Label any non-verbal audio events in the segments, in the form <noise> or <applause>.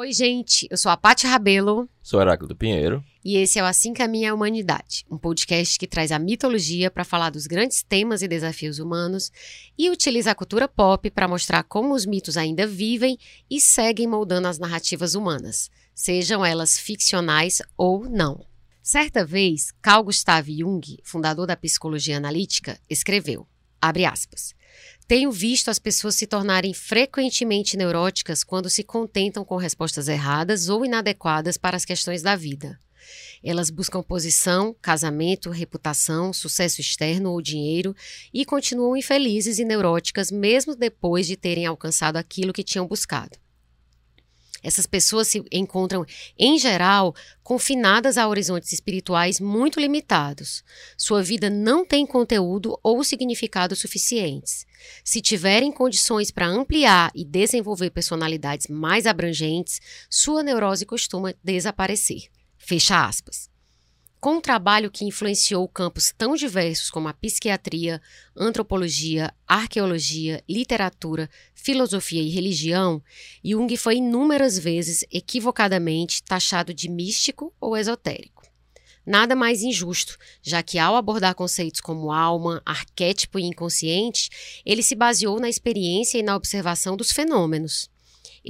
Oi, gente, eu sou a Paty Rabelo. Sou Heráclito Pinheiro. E esse é o Assim Caminha a Humanidade, um podcast que traz a mitologia para falar dos grandes temas e desafios humanos e utiliza a cultura pop para mostrar como os mitos ainda vivem e seguem moldando as narrativas humanas, sejam elas ficcionais ou não. Certa vez, Carl Gustav Jung, fundador da psicologia analítica, escreveu, abre aspas, tenho visto as pessoas se tornarem frequentemente neuróticas quando se contentam com respostas erradas ou inadequadas para as questões da vida. Elas buscam posição, casamento, reputação, sucesso externo ou dinheiro e continuam infelizes e neuróticas mesmo depois de terem alcançado aquilo que tinham buscado. Essas pessoas se encontram, em geral, confinadas a horizontes espirituais muito limitados. Sua vida não tem conteúdo ou significado suficientes. Se tiverem condições para ampliar e desenvolver personalidades mais abrangentes, sua neurose costuma desaparecer. Fecha aspas. Com um trabalho que influenciou campos tão diversos como a psiquiatria, antropologia, arqueologia, literatura, filosofia e religião, Jung foi inúmeras vezes equivocadamente taxado de místico ou esotérico. Nada mais injusto, já que ao abordar conceitos como alma, arquétipo e inconsciente, ele se baseou na experiência e na observação dos fenômenos.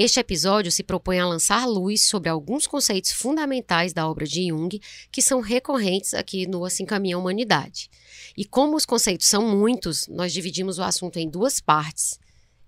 Este episódio se propõe a lançar luz sobre alguns conceitos fundamentais da obra de Jung que são recorrentes aqui no Assim Caminha a Humanidade. E como os conceitos são muitos, nós dividimos o assunto em duas partes.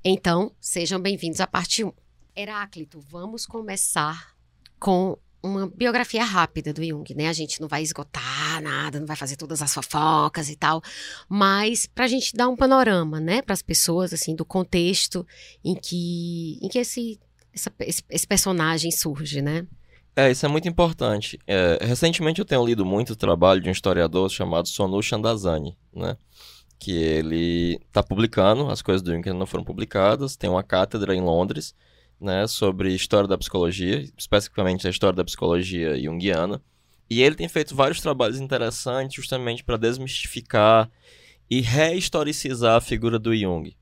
Então, sejam bem-vindos à parte 1. Heráclito, vamos começar com uma biografia rápida do Jung, né? A gente não vai esgotar nada, não vai fazer todas as fofocas e tal, mas para a gente dar um panorama, né, para as pessoas assim do contexto em que em que esse, essa, esse, esse personagem surge, né? É, isso é muito importante. É, recentemente eu tenho lido muito o trabalho de um historiador chamado Sonu Chandazani, né? Que ele está publicando as coisas do Jung que não foram publicadas, tem uma cátedra em Londres, né, sobre história da psicologia, especificamente a história da psicologia junguiana. E ele tem feito vários trabalhos interessantes justamente para desmistificar e rehistoricizar a figura do Jung,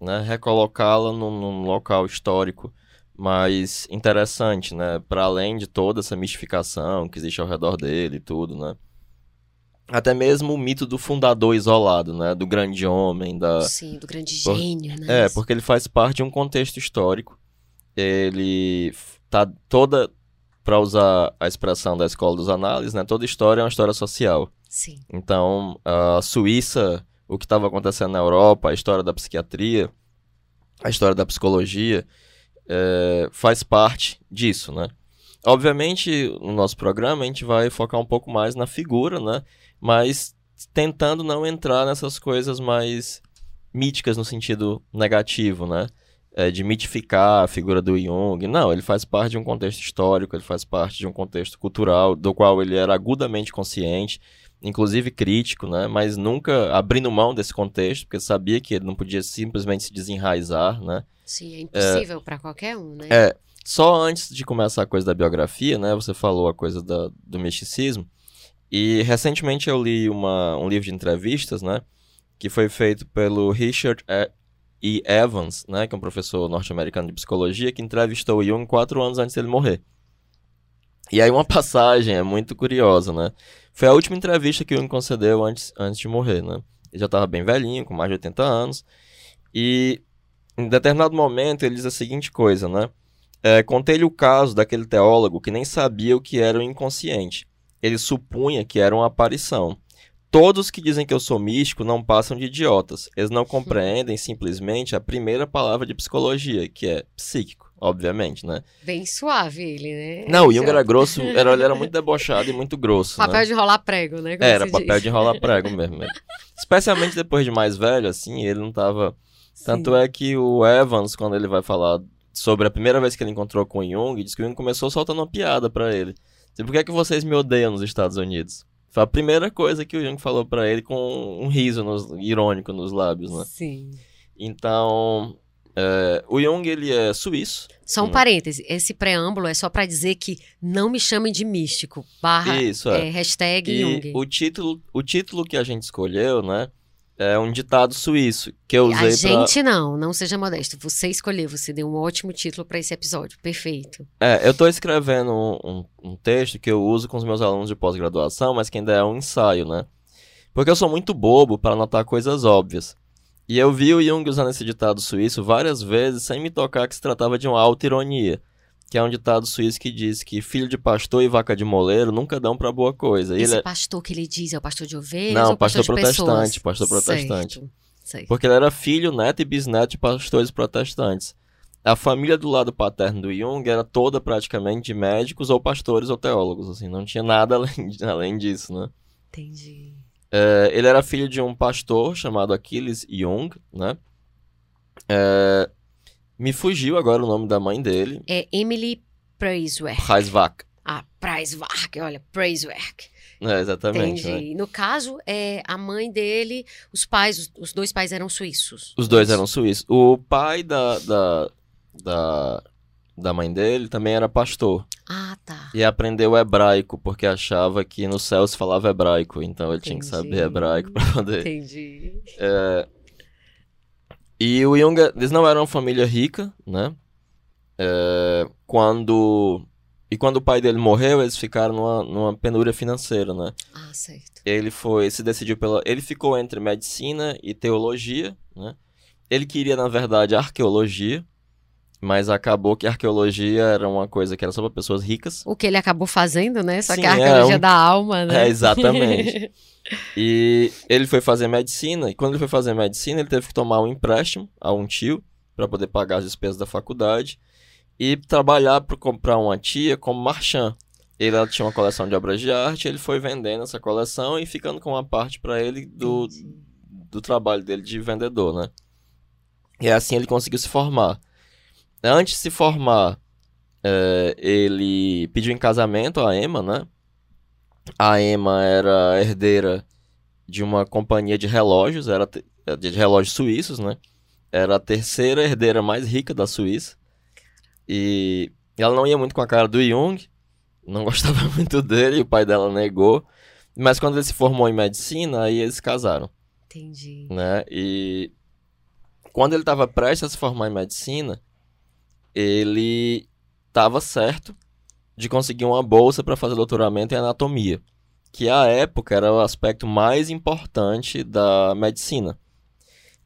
né, recolocá-la num, num, local histórico mais interessante, né, para além de toda essa mistificação que existe ao redor dele e tudo, né. Até mesmo o mito do fundador isolado, né? Do grande homem, da... Sim, do grande gênio, né? É, porque ele faz parte de um contexto histórico ele tá toda para usar a expressão da escola dos análises, né? Toda história é uma história social. Sim. Então, a Suíça, o que estava acontecendo na Europa, a história da psiquiatria, a história da psicologia, é, faz parte disso, né? Obviamente, no nosso programa a gente vai focar um pouco mais na figura, né? Mas tentando não entrar nessas coisas mais míticas no sentido negativo, né? é, de mitificar a figura do Jung. Não, ele faz parte de um contexto histórico, ele faz parte de um contexto cultural, do qual ele era agudamente consciente, inclusive crítico, né? mas nunca abrindo mão desse contexto, porque sabia que ele não podia simplesmente se desenraizar. Né? Sim, é impossível é, para qualquer um. Né? É, só antes de começar a coisa da biografia, né, você falou a coisa da, do misticismo, e recentemente eu li uma, um livro de entrevistas, né, que foi feito pelo Richard e Evans, né, que é um professor norte-americano de psicologia, que entrevistou Jung quatro anos antes dele morrer. E aí uma <laughs> passagem é muito curiosa, né? Foi a última entrevista que Jung concedeu antes, antes de morrer, né? Ele já estava bem velhinho, com mais de 80 anos, e em determinado momento ele diz a seguinte coisa, né? É, Contei-lhe o caso daquele teólogo que nem sabia o que era o inconsciente. Ele supunha que era uma aparição. Todos que dizem que eu sou místico não passam de idiotas. Eles não compreendem simplesmente a primeira palavra de psicologia, que é psíquico, obviamente, né? Bem suave ele, né? Não, o Jung era grosso, era, ele era muito <laughs> debochado e muito grosso. Papel né? de enrolar prego, né? Como era, papel diz. de enrolar prego <laughs> mesmo. Especialmente depois de mais velho, assim, ele não tava. Tanto Sim. é que o Evans, quando ele vai falar sobre a primeira vez que ele encontrou com o Jung, diz que o Jung começou soltando uma piada para ele. Por que, é que vocês me odeiam nos Estados Unidos? Foi a primeira coisa que o Jung falou para ele com um riso nos, irônico nos lábios, né? Sim. Então, é, o Jung, ele é suíço. Só um hum. parêntese, esse preâmbulo é só para dizer que não me chamem de místico, barra Isso, é. É, hashtag e Jung. O título, o título que a gente escolheu, né, é um ditado suíço que eu usei A gente não, não seja modesto. Você escolheu, você deu um ótimo título para esse episódio. Perfeito. É, eu tô escrevendo um, um, um, texto que eu uso com os meus alunos de pós-graduação, mas que ainda é um ensaio, né? Porque eu sou muito bobo para anotar coisas óbvias. E eu vi o Jung usando esse ditado suíço várias vezes sem me tocar que se tratava de uma auto-ironia que é um ditado suíço que diz que filho de pastor e vaca de moleiro nunca dão para boa coisa. Esse ele é... pastor que ele diz é o pastor de ovelhas Não, ou pastor, pastor protestante, pastor protestante. Porque ele era filho, neto e bisneto de pastores protestantes. A família do lado paterno do Jung era toda praticamente de médicos ou pastores ou teólogos, assim, não tinha nada <laughs> além, além disso, né? Entendi. É, ele era filho de um pastor chamado Achilles Jung, né? É, me fugiu agora o nome da mãe dele. É Emily Preiswerk. Preiswerk. Ah, Preiswerk, olha, Preiswerk. É, exatamente. Entendi. Né? No caso, é, a mãe dele, os pais, os, os dois pais eram suíços. Os dois eram suíços. O pai da, da, da, da mãe dele também era pastor. Ah, tá. E aprendeu hebraico, porque achava que no céu se falava hebraico. Então ele Entendi. tinha que saber hebraico para poder. Entendi. É, e o Jung, eles não eram uma família rica, né? É, quando e quando o pai dele morreu, eles ficaram numa, numa penúria financeira, né? Ah, certo. Ele foi, se decidiu pela, ele ficou entre medicina e teologia, né? Ele queria na verdade arqueologia, mas acabou que a arqueologia era uma coisa que era só para pessoas ricas. O que ele acabou fazendo, né? Só Sim, que a arqueologia é um... da alma, né? É, exatamente. <laughs> e ele foi fazer medicina, e quando ele foi fazer medicina, ele teve que tomar um empréstimo a um tio para poder pagar as despesas da faculdade e trabalhar para comprar uma tia como marchand. Ele tinha uma coleção de obras de arte, ele foi vendendo essa coleção e ficando com uma parte para ele do, do trabalho dele de vendedor, né? E assim ele conseguiu se formar. Antes de se formar, é, ele pediu em casamento a Emma, né? A Emma era herdeira de uma companhia de relógios, era de relógios suíços, né? Era a terceira herdeira mais rica da Suíça. E ela não ia muito com a cara do Jung, não <laughs> gostava muito dele, e o pai dela negou. Mas quando ele se formou em medicina, aí eles casaram. Entendi. Né? E quando ele estava prestes a se formar em medicina, ele estava certo de conseguir uma bolsa para fazer doutoramento em anatomia, que à época era o aspecto mais importante da medicina.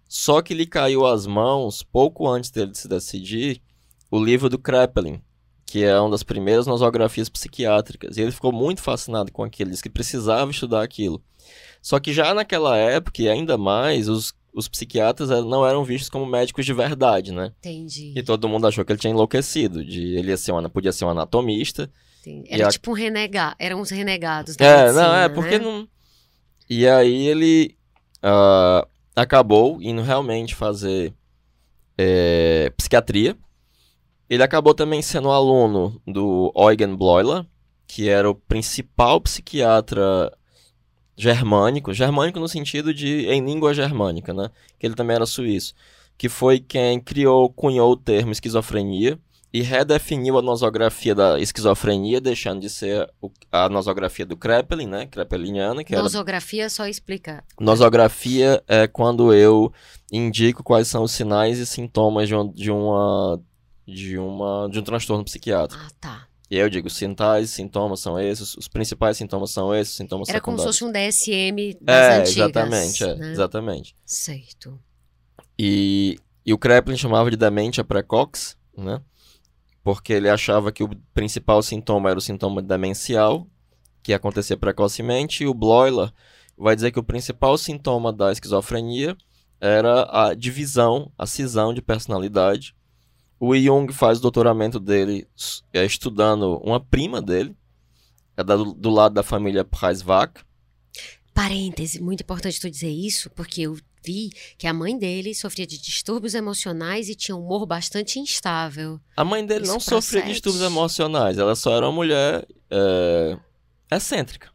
Só que lhe caiu às mãos, pouco antes dele se decidir, o livro do Kraepelin, que é uma das primeiras nosografias psiquiátricas. E ele ficou muito fascinado com aquilo, disse que precisava estudar aquilo. Só que já naquela época, e ainda mais, os os psiquiatras eh, não eram vistos como médicos de verdade, né? Entendi. E todo mundo achou que ele tinha enlouquecido, de ele ia ser uma, podia ser um anatomista. Entendi. Era a... tipo um renegado, eram uns renegados da É, medicina, não, é, porque né? não... E aí ele uh, acabou indo realmente fazer é, psiquiatria. Ele acabou também sendo aluno do Eugen Bleuler, que era o principal psiquiatra germânico, germânico no sentido de em língua germânica, né? Que ele também era suíço, que foi quem criou, cunhou o termo esquizofrenia e redefiniu a nosografia da esquizofrenia, deixando de ser a nosografia do Kraepelin, né? Kraepeliniana, que Nosografia era... só explica. Nosografia é quando eu indico quais são os sinais e sintomas de, um, de uma de uma de um transtorno psiquiátrico. Ah, tá. E aí eu digo, sintais, sintomas são esses, os principais sintomas são esses, sintomas Era secundários. como se fosse um DSM das é, antigas. Exatamente, é, né? exatamente. Certo. E, e o Kreplin chamava de demência precox, né? Porque ele achava que o principal sintoma era o sintoma demencial, que acontecia precocemente, e o Bloiler vai dizer que o principal sintoma da esquizofrenia era a divisão, a cisão de personalidade, o Jung faz o doutoramento dele é, estudando uma prima dele, é do, do lado da família Preiswach. Parêntese, muito importante tu dizer isso, porque eu vi que a mãe dele sofria de distúrbios emocionais e tinha um humor bastante instável. A mãe dele isso não sofria de distúrbios emocionais, ela só era uma mulher é, excêntrica.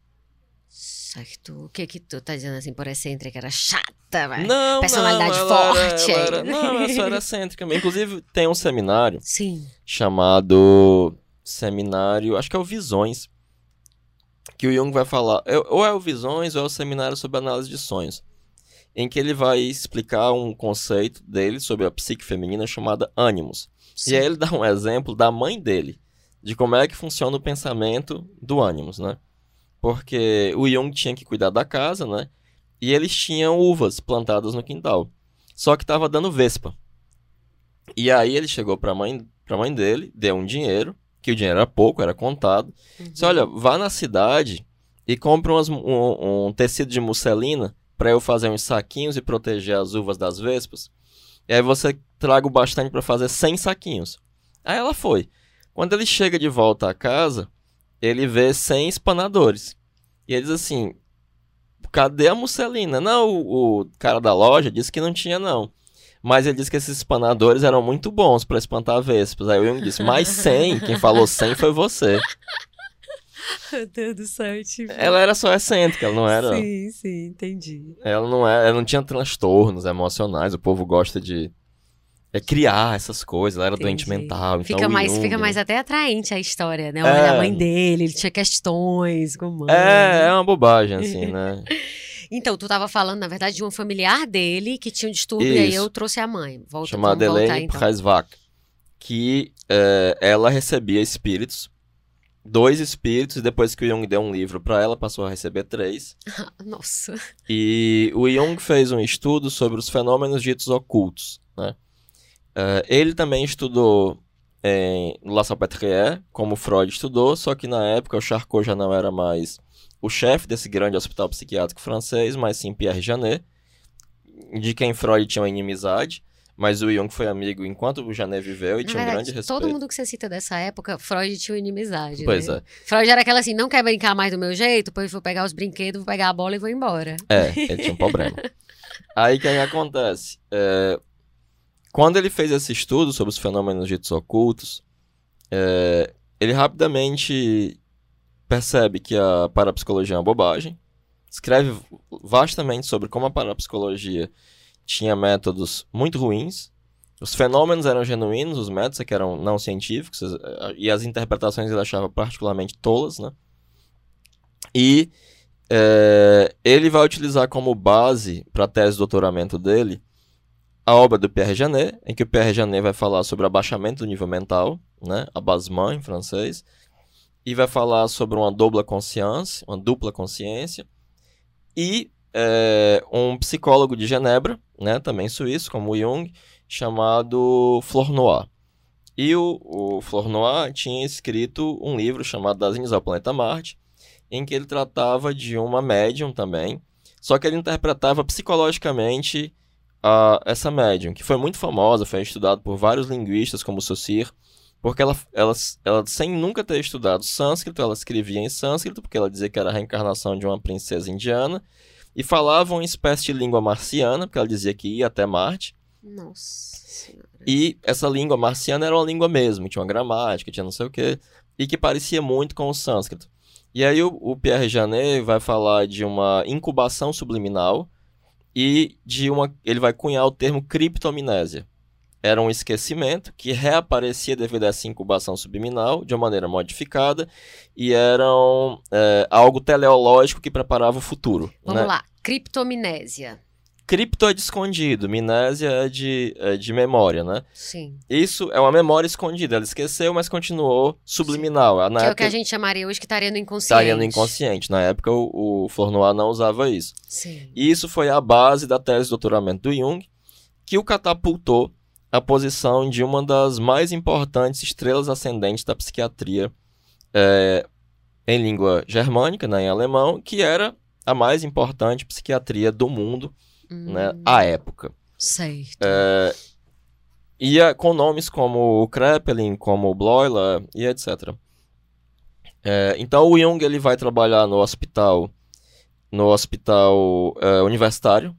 Certo. O que que tu tá dizendo assim por excêntrica? Era chata, velho? Não, Personalidade não, forte. Era, ela era, não, ela só era <laughs> excêntrica. Inclusive, tem um seminário Sim. chamado Seminário, acho que é o Visões, que o Jung vai falar, ou é o Visões ou é o Seminário sobre Análise de Sonhos. em que ele vai explicar um conceito dele sobre a psique feminina chamada ânimos. E aí ele dá um exemplo da mãe dele, de como é que funciona o pensamento do ânimos, né? Porque o Jung tinha que cuidar da casa, né? E eles tinham uvas plantadas no quintal. Só que estava dando vespa. E aí ele chegou para mãe, pra mãe dele, deu um dinheiro, que o dinheiro era pouco, era contado. Uhum. Disse, olha, vá na cidade e compre umas, um, um tecido de musselina para eu fazer uns saquinhos e proteger as uvas das vespas. E aí você traga o bastante para fazer 100 saquinhos. Aí ela foi. Quando ele chega de volta à casa, ele vê 100 espanadores. E ele diz assim: cadê a musselina? Não, o, o cara da loja disse que não tinha, não. Mas ele disse que esses espanadores eram muito bons para espantar vespas. Aí o Jung disse, mais 100, quem falou 100 foi você. <laughs> Meu Deus do céu, tipo... Ela era só excêntrica, ela não era... Sim, sim, entendi. Ela não, era, ela não tinha transtornos emocionais, o povo gosta de é, criar essas coisas, ela era Entendi. doente mental. Fica, então, mais, Jung, fica mais até atraente a história, né? É, a mãe dele, ele tinha questões com mãe. É, é uma bobagem, assim, né? <laughs> Então, tu estava falando, na verdade, de um familiar dele que tinha um distúrbio Isso. e aí eu trouxe a mãe. Volta, Chamada Elaine então. Preisvach, que é, ela recebia espíritos, dois espíritos, e depois que o Jung deu um livro para ela, passou a receber três. <laughs> Nossa. E o Jung fez um estudo sobre os fenômenos ditos ocultos, né? Uh, ele também estudou em La Salpêtrière, como Freud estudou, só que na época o Charcot já não era mais o chefe desse grande hospital psiquiátrico francês, mas sim Pierre Janet, de quem Freud tinha uma inimizade. Mas o Jung foi amigo enquanto o Janet viveu e Na tinha verdade, um grande respeito. Todo mundo que você cita dessa época, Freud tinha uma inimizade. Pois né? é. Freud era aquela assim: não quer brincar mais do meu jeito? Pois vou pegar os brinquedos, vou pegar a bola e vou embora. É, ele tinha um problema. <laughs> Aí o que acontece? É, quando ele fez esse estudo sobre os fenômenos ditos ocultos, é, ele rapidamente percebe que a parapsicologia é uma bobagem, escreve vastamente sobre como a parapsicologia tinha métodos muito ruins, os fenômenos eram genuínos, os métodos é que eram não científicos, e as interpretações ele achava particularmente tolas, né? E é, ele vai utilizar como base para a tese de doutoramento dele a obra do Pierre Janet, em que o Pierre Janet vai falar sobre abaixamento do nível mental, né, abaissement em francês, e vai falar sobre uma dupla consciência, uma dupla consciência, e é, um psicólogo de Genebra, né, também suíço, como Jung, chamado Flournoy. E o, o Flournoy tinha escrito um livro chamado Das Índias ao Planeta Marte, em que ele tratava de uma médium também, só que ele interpretava psicologicamente a, essa médium, que foi muito famosa, foi estudada por vários linguistas como Saussure, porque ela, ela, ela, sem nunca ter estudado sânscrito, ela escrevia em sânscrito, porque ela dizia que era a reencarnação de uma princesa indiana, e falava uma espécie de língua marciana, porque ela dizia que ia até Marte. Nossa senhora. E essa língua marciana era uma língua mesmo, tinha uma gramática, tinha não sei o quê, e que parecia muito com o sânscrito. E aí o, o Pierre Janet vai falar de uma incubação subliminal e de uma ele vai cunhar o termo criptomnésia era um esquecimento que reaparecia devido a essa incubação subliminal de uma maneira modificada e eram é, algo teleológico que preparava o futuro. Vamos né? lá, criptomnésia. Cripto é de escondido, minésia é de, é de memória, né? Sim. Isso é uma memória escondida. Ela esqueceu, mas continuou subliminal. Na que época, é o que a gente chamaria hoje que estaria no inconsciente. Estaria no inconsciente. Na época, o, o Flournoy não usava isso. Sim. E isso foi a base da tese de doutoramento do Jung, que o catapultou a posição de uma das mais importantes estrelas ascendentes da psiquiatria é, em língua germânica, né, em alemão, que era a mais importante psiquiatria do mundo hum. né, à época. Certo. É, e com nomes como o Kreppelin, como o Bloiler e etc. É, então o Jung ele vai trabalhar no hospital no hospital é, universitário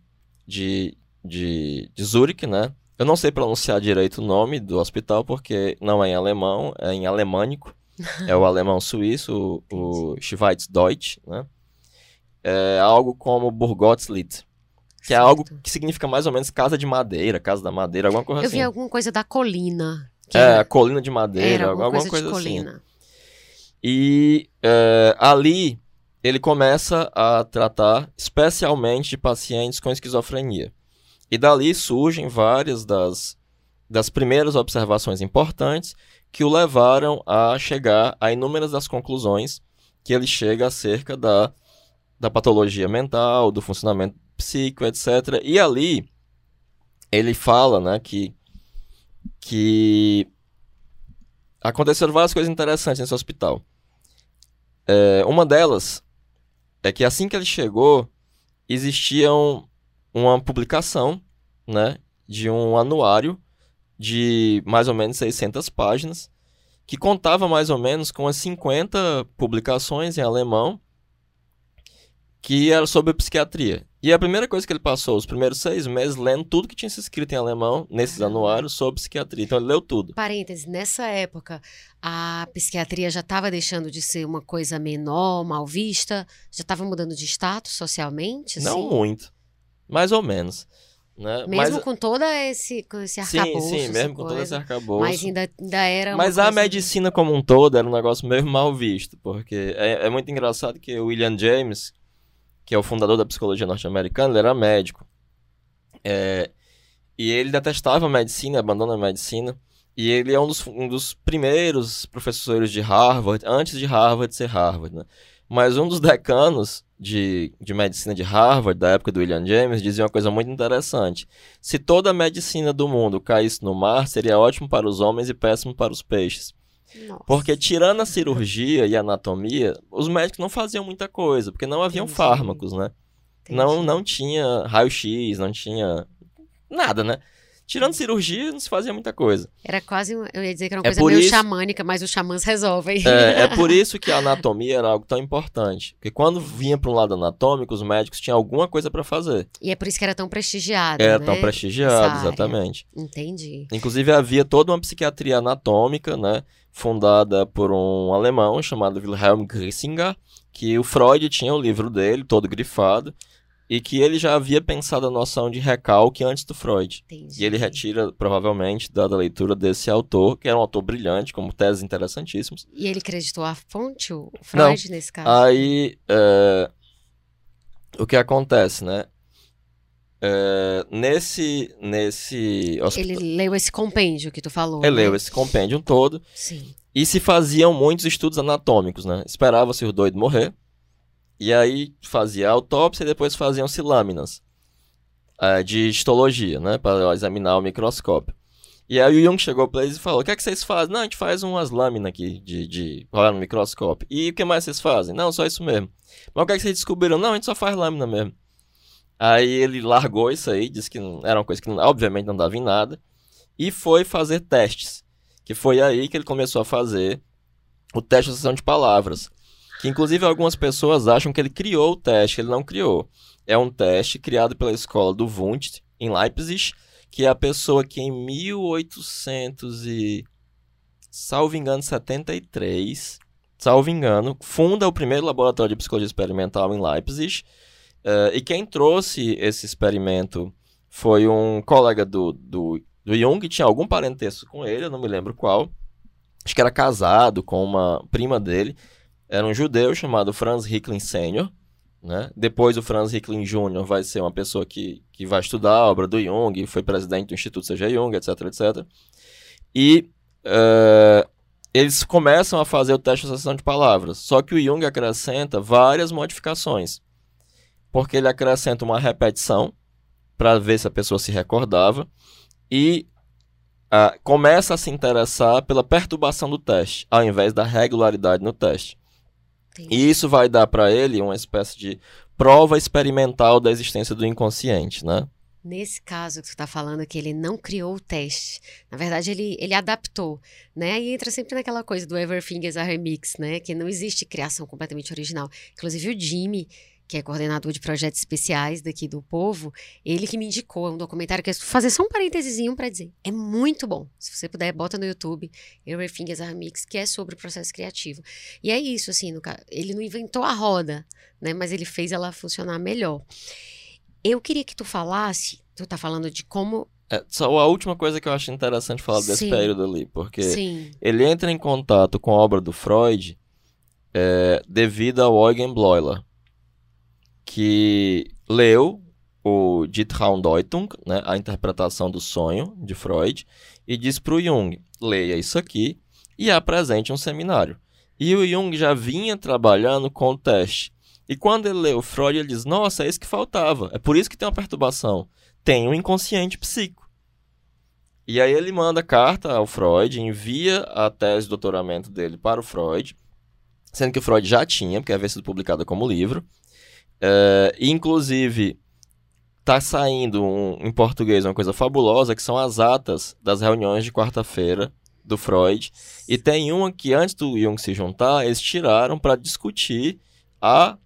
de, de, de Zurich, né? Eu não sei pronunciar direito o nome do hospital porque não é em alemão, é em alemânico. é o <laughs> alemão suíço, o, o Schweizdeutsch, né? É algo como Burgotslied, que é algo que significa mais ou menos casa de madeira, casa da madeira, alguma coisa Eu assim. Eu vi alguma coisa da colina. é, era... colina de madeira, alguma, alguma coisa, coisa assim. E é, ali ele começa a tratar especialmente de pacientes com esquizofrenia. E dali surgem várias das, das primeiras observações importantes que o levaram a chegar a inúmeras das conclusões que ele chega acerca da, da patologia mental, do funcionamento psíquico, etc. E ali ele fala né, que, que aconteceram várias coisas interessantes nesse hospital. É, uma delas é que assim que ele chegou, existia um, uma publicação né, de um anuário de mais ou menos 600 páginas, que contava mais ou menos com as 50 publicações em alemão que era sobre psiquiatria. E a primeira coisa que ele passou, os primeiros seis meses, lendo tudo que tinha se escrito em alemão nesses anuários sobre psiquiatria. Então ele leu tudo. Parênteses, nessa época, a psiquiatria já estava deixando de ser uma coisa menor, mal vista? Já estava mudando de status socialmente? Não assim? muito. Mais ou menos. Né? Mesmo mas, com todo esse, com esse arcabouço. Sim, sim, mesmo com todo esse arcabouço. Mas ainda, ainda era. Mas a medicina como um todo era um negócio meio mal visto, porque é, é muito engraçado que o William James, que é o fundador da psicologia norte-americana, ele era médico. É, e ele detestava a medicina, abandona a medicina. E ele é um dos, um dos primeiros professores de Harvard, antes de Harvard ser Harvard, né? Mas um dos decanos de, de medicina de Harvard, da época do William James, dizia uma coisa muito interessante. Se toda a medicina do mundo caísse no mar, seria ótimo para os homens e péssimo para os peixes. Nossa. Porque tirando a cirurgia e a anatomia, os médicos não faziam muita coisa, porque não haviam Entendi. fármacos, né? Não, não tinha raio-x, não tinha nada, né? Tirando cirurgia, não se fazia muita coisa. Era quase, eu ia dizer que era uma é coisa meio isso, xamânica, mas os xamãs resolvem. É, é <laughs> por isso que a anatomia era algo tão importante. Porque quando vinha para um lado anatômico, os médicos tinham alguma coisa para fazer. E é por isso que era tão prestigiado, É, né? tão prestigiado, exatamente. Entendi. Inclusive havia toda uma psiquiatria anatômica, né? Fundada por um alemão chamado Wilhelm Grissinger, que o Freud tinha o livro dele, todo grifado e que ele já havia pensado a noção de recalque antes do Freud. Entendi. E ele retira, provavelmente, dada a leitura desse autor, que era um autor brilhante, como teses interessantíssimos. E ele acreditou a fonte, o Freud, Não. nesse caso? Aí, é... o que acontece, né? É... nesse, nesse Ele leu esse compêndio que tu falou. Ele né? leu esse compêndio todo. Sim. E se faziam muitos estudos anatômicos, né? Esperava-se o doido morrer e aí fazia autópsia e depois faziam-se lâminas é, de histologia, né? Para examinar o microscópio. E aí o Jung chegou para eles e falou: O que é que vocês fazem? Não, a gente faz umas lâminas aqui de, de olhar no microscópio. E o que mais vocês fazem? Não, só isso mesmo. Mas o que é que vocês descobriram? Não, a gente só faz lâmina mesmo. Aí ele largou isso aí, disse que não, era uma coisa que obviamente não dava em nada. E foi fazer testes. Que foi aí que ele começou a fazer o teste de associação de palavras. Que inclusive algumas pessoas acham que ele criou o teste, ele não criou. É um teste criado pela escola do Wundt, em Leipzig, que é a pessoa que em 1800 e... salvo engano, 73, salvo engano, funda o primeiro laboratório de psicologia experimental em Leipzig. Uh, e quem trouxe esse experimento foi um colega do, do, do Jung, que tinha algum parentesco com ele, eu não me lembro qual. Acho que era casado com uma prima dele era um judeu chamado Franz Ricklin Sr., né? Depois o Franz Ricklin Jr. vai ser uma pessoa que, que vai estudar a obra do Jung, foi presidente do Instituto C.G. Jung, etc, etc. E uh, eles começam a fazer o teste de associação de palavras. Só que o Jung acrescenta várias modificações. Porque ele acrescenta uma repetição para ver se a pessoa se recordava e uh, começa a se interessar pela perturbação do teste, ao invés da regularidade no teste. E isso vai dar para ele uma espécie de prova experimental da existência do inconsciente, né? Nesse caso que você está falando, que ele não criou o teste. Na verdade, ele, ele adaptou, né? E entra sempre naquela coisa do Everything is a Remix, né? Que não existe criação completamente original. Inclusive, o Jimmy, que é coordenador de projetos especiais daqui do Povo, ele que me indicou um documentário que eu fazer só um parênteses para dizer, é muito bom. Se você puder, bota no YouTube, Everything is a Mix, que é sobre o processo criativo. E é isso, assim, no, ele não inventou a roda, né, mas ele fez ela funcionar melhor. Eu queria que tu falasse, tu tá falando de como é, só a última coisa que eu acho interessante falar desse Sim. período ali, porque Sim. ele entra em contato com a obra do Freud é, devido ao Eugen Bleuler, que leu o Die Traumdeutung, né, a interpretação do sonho de Freud, e disse para o Jung, leia isso aqui e apresente um seminário. E o Jung já vinha trabalhando com o teste. E quando ele leu Freud, ele diz, nossa, é isso que faltava. É por isso que tem uma perturbação. Tem um inconsciente psíquico. E aí ele manda carta ao Freud, envia a tese de doutoramento dele para o Freud, sendo que o Freud já tinha, porque havia sido publicada como livro. É, inclusive, está saindo um, em português uma coisa fabulosa, que são as atas das reuniões de quarta-feira do Freud. E tem uma que, antes do Jung se juntar, eles tiraram para discutir a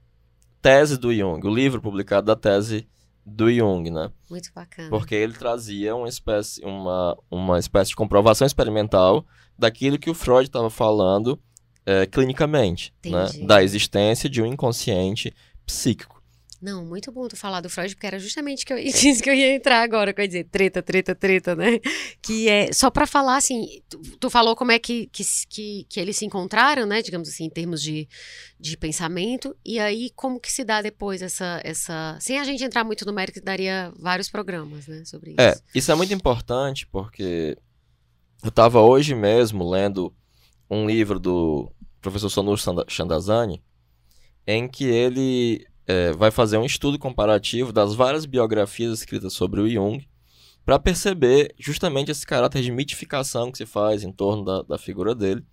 tese do Jung, o livro publicado da tese do Jung, né? Muito bacana. Porque ele trazia uma espécie, uma, uma espécie de comprovação experimental daquilo que o Freud estava falando é, clinicamente, né? Da existência de um inconsciente psíquico. Não, muito bom tu falar do Freud, porque era justamente que eu <laughs> disse que eu ia entrar agora, que eu ia dizer treta, treta, treta, né? Que é só para falar assim, tu, tu, falou como é que, que, que, eles se encontraram, né? Digamos assim, em termos de, de pensamento, e aí como que se dá depois essa, essa. Sem a gente entrar muito no mérito, daria vários programas, né? Sobre isso. É, isso é muito importante, porque eu estava hoje mesmo lendo um livro do professor Sonur Chandazani, em que ele é, vai fazer um estudo comparativo das várias biografias escritas sobre o Jung para perceber justamente esse caráter de mitificação que se faz em torno da, da figura dele.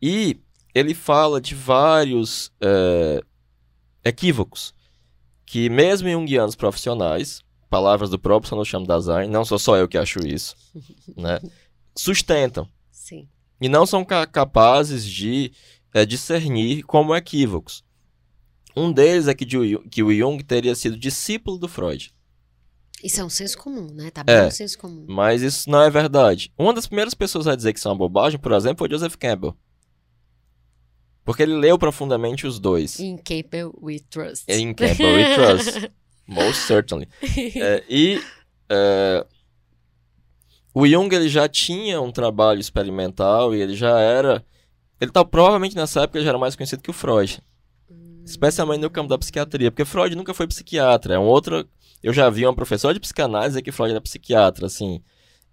E ele fala de vários é, equívocos que, mesmo em Jungianos profissionais, palavras do próprio Sanosham Dasein, não sou só eu que acho isso, <laughs> né, sustentam. Sim. E não são ca capazes de é, discernir como equívocos. Um deles é que, de, que o Jung teria sido discípulo do Freud. Isso é um senso comum, né? Tá bem é, um senso comum. Mas isso não é verdade. Uma das primeiras pessoas a dizer que isso é uma bobagem, por exemplo, foi Joseph Campbell. Porque ele leu profundamente os dois. In Campbell we trust. In Campbell we trust. <laughs> Most certainly. É, e é, o Jung ele já tinha um trabalho experimental e ele já era. Ele tá, provavelmente nessa época já era mais conhecido que o Freud. Especialmente no campo da psiquiatria, porque Freud nunca foi psiquiatra. É um outro. Eu já vi uma professora de psicanálise dizer que Freud era psiquiatra, assim.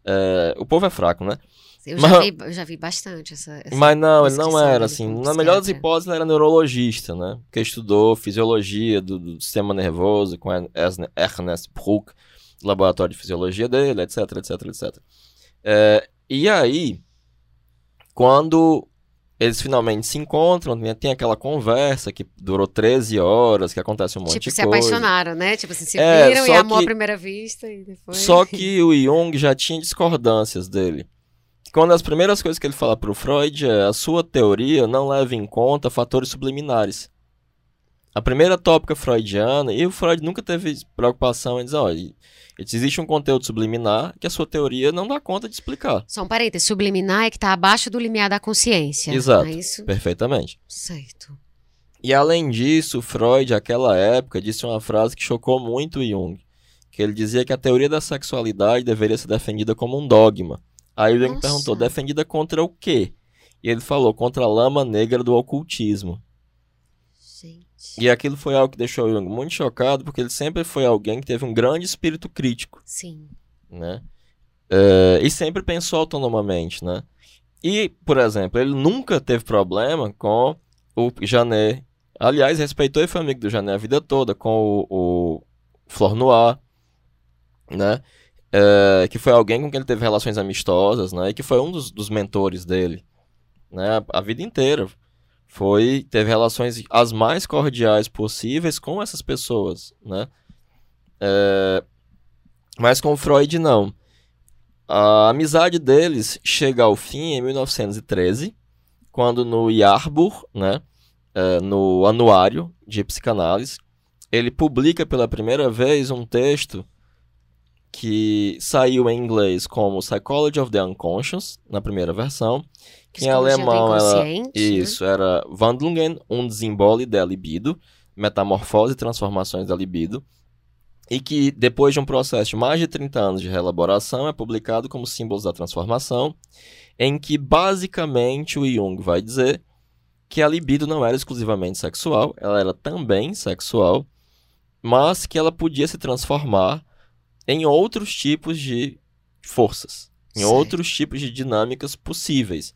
É... O povo é fraco, né? Eu, mas... já vi, eu já vi bastante essa. essa mas não, ele não era, assim. Na melhor das hipóteses, ele era neurologista, né? Porque estudou fisiologia do, do sistema nervoso com Ernest Bruck, laboratório de fisiologia dele, etc, etc, etc. É... E aí, quando eles finalmente se encontram, né? tem aquela conversa que durou 13 horas, que acontece um monte tipo, de coisa. Tipo, se apaixonaram, né? Tipo assim, se é, viram e amor que, à primeira vista e depois... Só que o Jung já tinha discordâncias dele. Quando as primeiras coisas que ele fala para o Freud é a sua teoria não leva em conta fatores subliminares. A primeira tópica freudiana, e o Freud nunca teve preocupação em dizer, olha, existe um conteúdo subliminar que a sua teoria não dá conta de explicar. Só um parênteses, subliminar é que está abaixo do limiar da consciência. Exato, é isso? perfeitamente. Certo. E além disso, Freud, naquela época, disse uma frase que chocou muito Jung, que ele dizia que a teoria da sexualidade deveria ser defendida como um dogma. Aí o Jung perguntou, defendida contra o quê? E ele falou, contra a lama negra do ocultismo. E aquilo foi algo que deixou o Jung muito chocado, porque ele sempre foi alguém que teve um grande espírito crítico. Sim. Né? É, e sempre pensou autonomamente, né? E, por exemplo, ele nunca teve problema com o Janet. Aliás, respeitou e foi amigo do Janet a vida toda, com o, o Flor Noir, né? É, que foi alguém com quem ele teve relações amistosas, né? E que foi um dos, dos mentores dele, né? A, a vida inteira foi teve relações as mais cordiais possíveis com essas pessoas, né? É, mas com Freud não. A amizade deles chega ao fim em 1913, quando no Yarbur, né, é, no Anuário de Psicanálise, ele publica pela primeira vez um texto que saiu em inglês como Psychology of the Unconscious, na primeira versão, que em alemão ela, né? isso, era Wandlungen und Symbole der Libido, Metamorfose e Transformações da Libido, e que depois de um processo de mais de 30 anos de reelaboração é publicado como Símbolos da Transformação, em que basicamente o Jung vai dizer que a libido não era exclusivamente sexual, ela era também sexual, mas que ela podia se transformar em outros tipos de forças, em Certo. outros tipos de dinâmicas possíveis.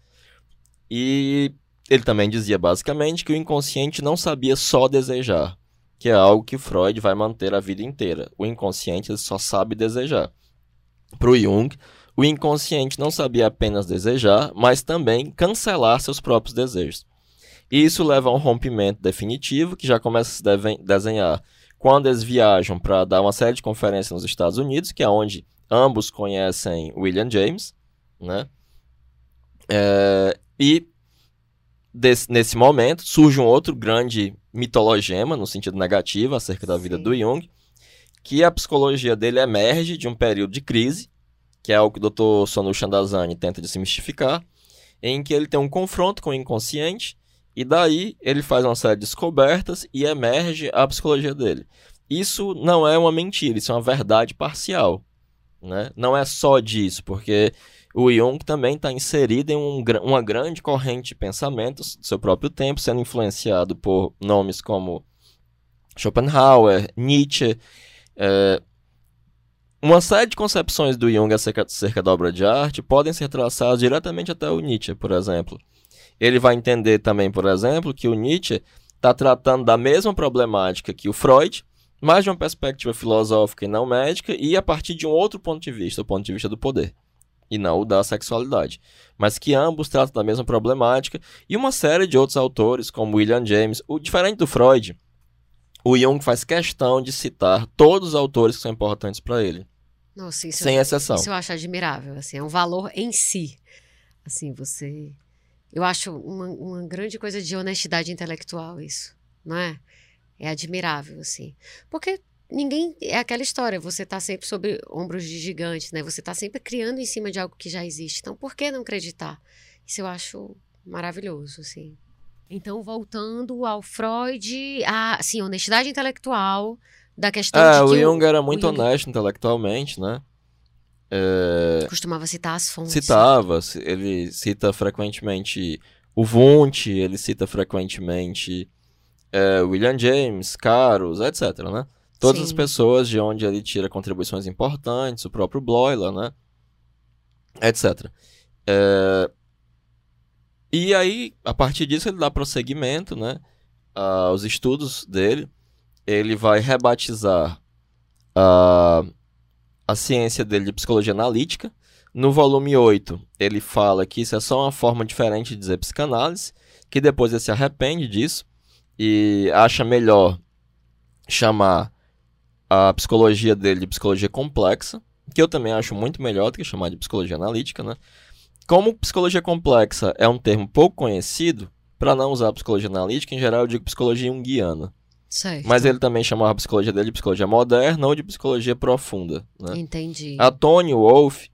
E ele também dizia basicamente que o inconsciente não sabia só desejar, que é algo que Freud vai manter a vida inteira. O inconsciente só sabe desejar. Para o Jung, o inconsciente não sabia apenas desejar, mas também cancelar seus próprios desejos. E isso leva a um rompimento definitivo que já começa a se desenhar quando eles viajam para dar uma série de conferências nos Estados Unidos, que é onde ambos conhecem William James, né? É, e desse- nesse momento surge um outro grande mitologema, no sentido negativo, acerca da vida Sim. do Jung, que a psicologia dele emerge de um período de crise, que é o que o Dr. Sonu Chandazani tenta desmistificar, em que ele tem um confronto com o inconsciente, e daí ele faz uma série de descobertas e emerge a psicologia dele. Isso não é uma mentira, isso é uma verdade parcial. Né? Não é só disso, porque o Jung também está inserido em um uma grande corrente de pensamentos do seu próprio tempo, sendo influenciado por nomes como Schopenhauer, Nietzsche. é, uma série de concepções do Jung acerca, acerca da obra de arte podem ser traçadas diretamente até o Nietzsche, por exemplo. Ele vai entender também, por exemplo, que o Nietzsche está tratando da mesma problemática que o Freud, mas de uma perspectiva filosófica e não médica, e a partir de um outro ponto de vista, o ponto de vista do poder, e não o da sexualidade. Mas que ambos tratam da mesma problemática, e uma série de outros autores, como William James. O diferente do Freud, o Jung faz questão de citar todos os autores que são importantes para ele, Nossa, isso, sem exceção. isso eu acho admirável. Assim, é um valor em si. Assim, você. Eu acho uma, uma grande coisa de honestidade intelectual isso, não é? É admirável, assim. Porque ninguém. É aquela história, você tá sempre sobre ombros de gigantes, né? Você tá sempre criando em cima de algo que já existe. Então, por que não acreditar? Isso eu acho maravilhoso, assim. Então, voltando ao Freud, a, assim, honestidade intelectual da questão É, de o que Jung era muito Jung- honesto intelectualmente, né? Costumava citar as fontes. Citava, ci- ele cita frequentemente o Wundt, ele cita frequentemente é, William James, Caros, etc, né? Todas as Sim. pessoas de onde ele tira contribuições importantes, o próprio Bloiler, né? Etc. É, E aí, a partir disso, ele dá prosseguimento, né? Aos estudos dele. Ele vai rebatizar a, a ciência dele de psicologia analítica. No volume 8, ele fala que isso é só uma forma diferente de dizer psicanálise, que depois ele se arrepende disso e acha melhor chamar a psicologia dele de psicologia complexa, que eu também acho muito melhor do que chamar de psicologia analítica, né? Como psicologia complexa é um termo pouco conhecido, para não usar psicologia analítica, em geral eu digo psicologia junguiana. Certo. Mas ele também chamava a psicologia dele de psicologia moderna ou de psicologia profunda. Né? Entendi. A Tony Wolff,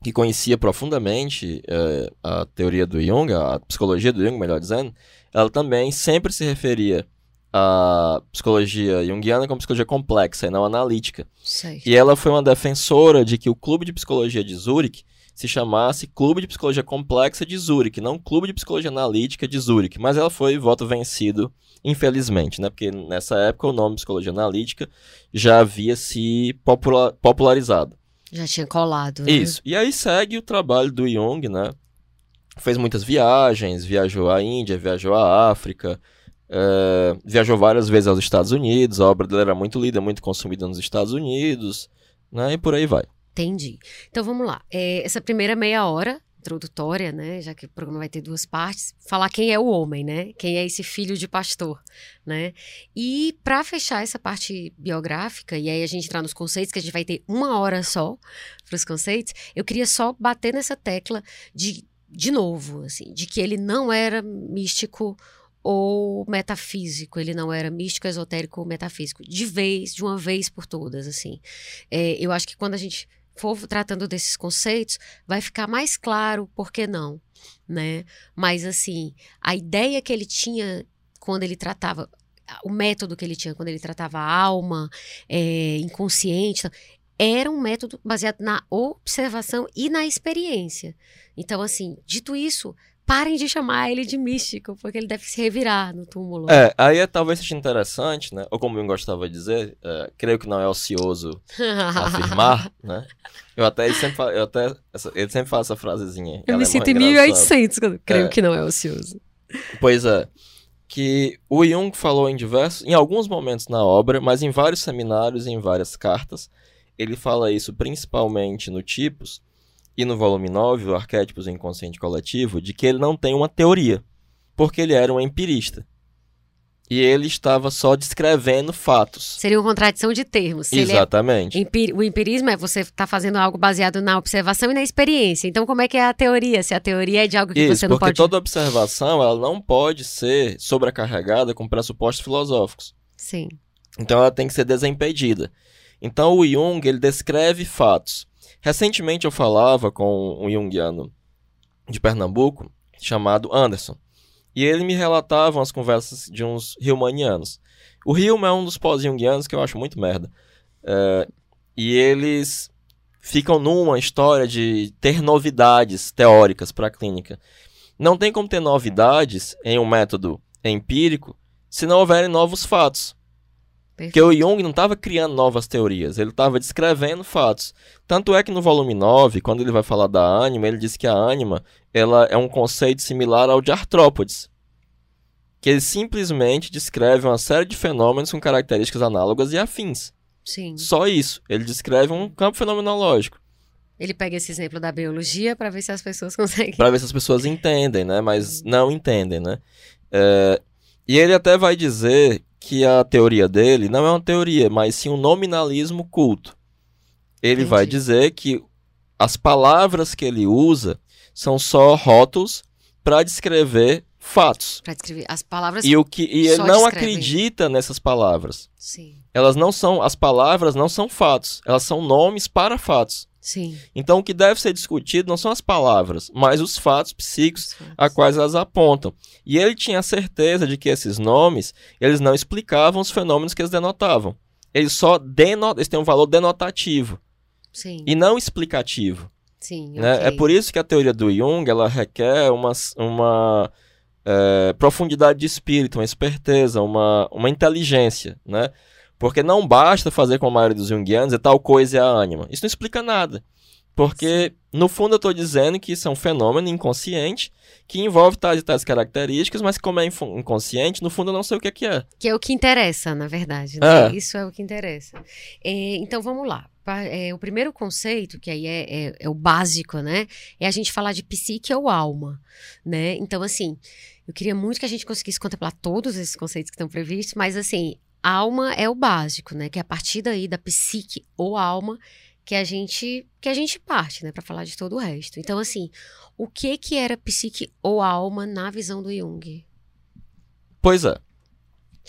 que conhecia profundamente eh, a teoria do Jung, a psicologia do Jung, melhor dizendo, ela também sempre se referia à psicologia junguiana como psicologia complexa e não analítica. Certo. E ela foi uma defensora de que o Clube de Psicologia de Zurich se chamasse Clube de Psicologia Complexa de Zurich, não Clube de Psicologia Analítica de Zurich. Mas ela foi voto vencido, infelizmente, né? Porque nessa época o nome Psicologia Analítica já havia se popula- popularizado. Já tinha colado. né? Isso. E aí segue o trabalho do Jung, né? Fez muitas viagens, viajou à Índia, viajou à África, eh, viajou várias vezes aos Estados Unidos, a obra dele era muito lida, muito consumida nos Estados Unidos, né? E por aí vai. Entendi. Então vamos lá. É, essa primeira meia hora introdutória, né, já que o programa vai ter duas partes, falar quem é o homem, né? Quem é esse filho de pastor, né? E para fechar essa parte biográfica e aí a gente entrar nos conceitos que a gente vai ter uma hora só para os conceitos, eu queria só bater nessa tecla de de novo, assim, de que ele não era místico ou metafísico, ele não era místico, esotérico ou metafísico, de vez, de uma vez por todas, assim. É, eu acho que quando a gente for tratando desses conceitos, vai ficar mais claro por que não, né? Mas, assim, a ideia que ele tinha quando ele tratava, o método que ele tinha quando ele tratava a alma, é, inconsciente, era um método baseado na observação e na experiência. Então, assim, dito isso, parem de chamar ele de místico, porque ele deve se revirar no túmulo. É, aí é, talvez seja interessante, né? Ou como eu gostava de dizer, é, creio que não é ocioso <laughs> afirmar, né? Eu até, ele sempre, eu até, essa- ele sempre fala essa frasezinha. Eu me é sinto em muito engraçada. 1800 quando creio É. que não é ocioso. Pois é. Que o Jung falou em diversos, em alguns momentos na obra, mas em vários seminários e em várias cartas, ele fala isso principalmente no Tipos e no volume 9, o Arquétipos do Inconsciente Coletivo, de que ele não tem uma teoria, porque ele era um empirista. E ele estava só descrevendo fatos. Seria uma contradição de termos. Se é Exatamente. Empi- O empirismo é você estar fazendo algo baseado na observação e na experiência. Então, como é que é a teoria? Se a teoria é de algo que Isso, você não porque pode. toda observação ela não pode ser sobrecarregada com pressupostos filosóficos. Sim. Então ela tem que ser desimpedida. Então o Jung ele descreve fatos. Recentemente eu falava com um junguiano de Pernambuco chamado Anderson. E ele me relatava umas conversas de uns Hillmanianos. O Hillman é um dos pós-junguianos que eu acho muito merda. É, e eles ficam numa história de ter novidades teóricas para a clínica. Não tem como ter novidades em um método empírico se não houverem novos fatos. Porque o Jung não estava criando novas teorias, ele estava descrevendo fatos. Tanto é que no volume 9, quando ele vai falar da ânima, ele diz que a ânima ela é um conceito similar ao de artrópodes. Que ele simplesmente descreve uma série de fenômenos com características análogas e afins. Sim. Só isso. Ele descreve um campo fenomenológico. Ele pega esse exemplo da biologia para ver se as pessoas <laughs> conseguem. Para ver se as pessoas entendem, né? Mas não entendem, né? É, E ele até vai dizer que a teoria dele não é uma teoria, mas sim um nominalismo culto. Ele Entendi. vai dizer que as palavras que ele usa são só rótulos para descrever fatos. Para descrever as palavras. E, o que, e ele não descrevem. acredita nessas palavras. Sim. Elas não são, as palavras não são fatos, elas são nomes para fatos. Sim. Então o que deve ser discutido não são as palavras, mas os fatos psíquicos a quais elas apontam. E ele tinha certeza de que esses nomes, eles não explicavam os fenômenos que eles denotavam. Eles só denotam, eles têm um valor denotativo Sim. e não explicativo. Sim. né? ok. É por isso que a teoria do Jung, ela requer uma, uma é, profundidade de espírito, uma esperteza, uma, uma inteligência, né? Porque não basta fazer com a maioria dos Jungianos e tal coisa é a ânima. Isso não explica nada. Porque, no fundo, eu estou dizendo que isso é um fenômeno inconsciente que envolve tais e tais características, mas como é inconsciente, no fundo eu não sei o que é que é. Que é o que interessa, na verdade. né? É. Isso é o que interessa. É, então vamos lá. É, o primeiro conceito, que aí é, é- é o básico, né? É a gente falar de psique ou alma, né? Então, assim, eu queria muito que a gente conseguisse contemplar todos esses conceitos que estão previstos, mas assim, alma é o básico, né? Que é a partir daí da psique ou alma que a gente que a gente parte, né, para falar de todo o resto. Então, assim, o que que era psique ou alma na visão do Jung? Pois é.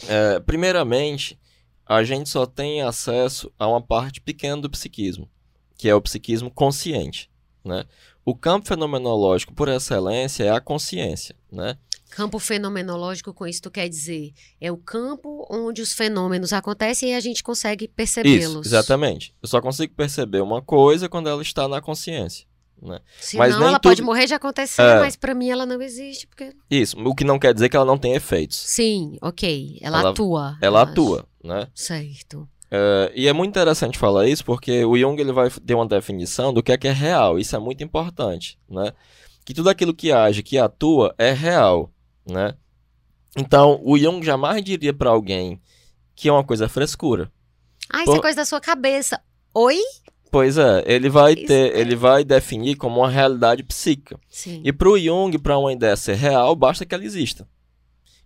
É, primeiramente, a gente só tem acesso a uma parte pequena do psiquismo, que é o psiquismo consciente, né? O campo fenomenológico por excelência é a consciência, né? Campo fenomenológico, com isso tu quer dizer, é o campo onde os fenômenos acontecem e a gente consegue percebê-los. exatamente. Eu só consigo perceber uma coisa quando ela está na consciência, né? Senão Mas nem ela pode tudo- morrer de acontecer, É. mas pra mim ela não existe, porque... Isso, o que não quer dizer que ela não tem efeitos. Sim, ok, ela, Ela- atua. Ela eu acho. atua, né? Certo. É, e é muito interessante falar isso porque o Jung ele vai ter uma definição do que é que é real. Isso é muito importante, né? Que tudo aquilo que age, que atua, é real, né? Então, o Jung jamais diria para alguém que é uma coisa frescura. Ah, isso Pô- é coisa da sua cabeça. Oi? Pois é, ele vai ter, é- ele vai definir como uma realidade psíquica. Sim. E para o Jung, para uma ideia ser real, basta que ela exista.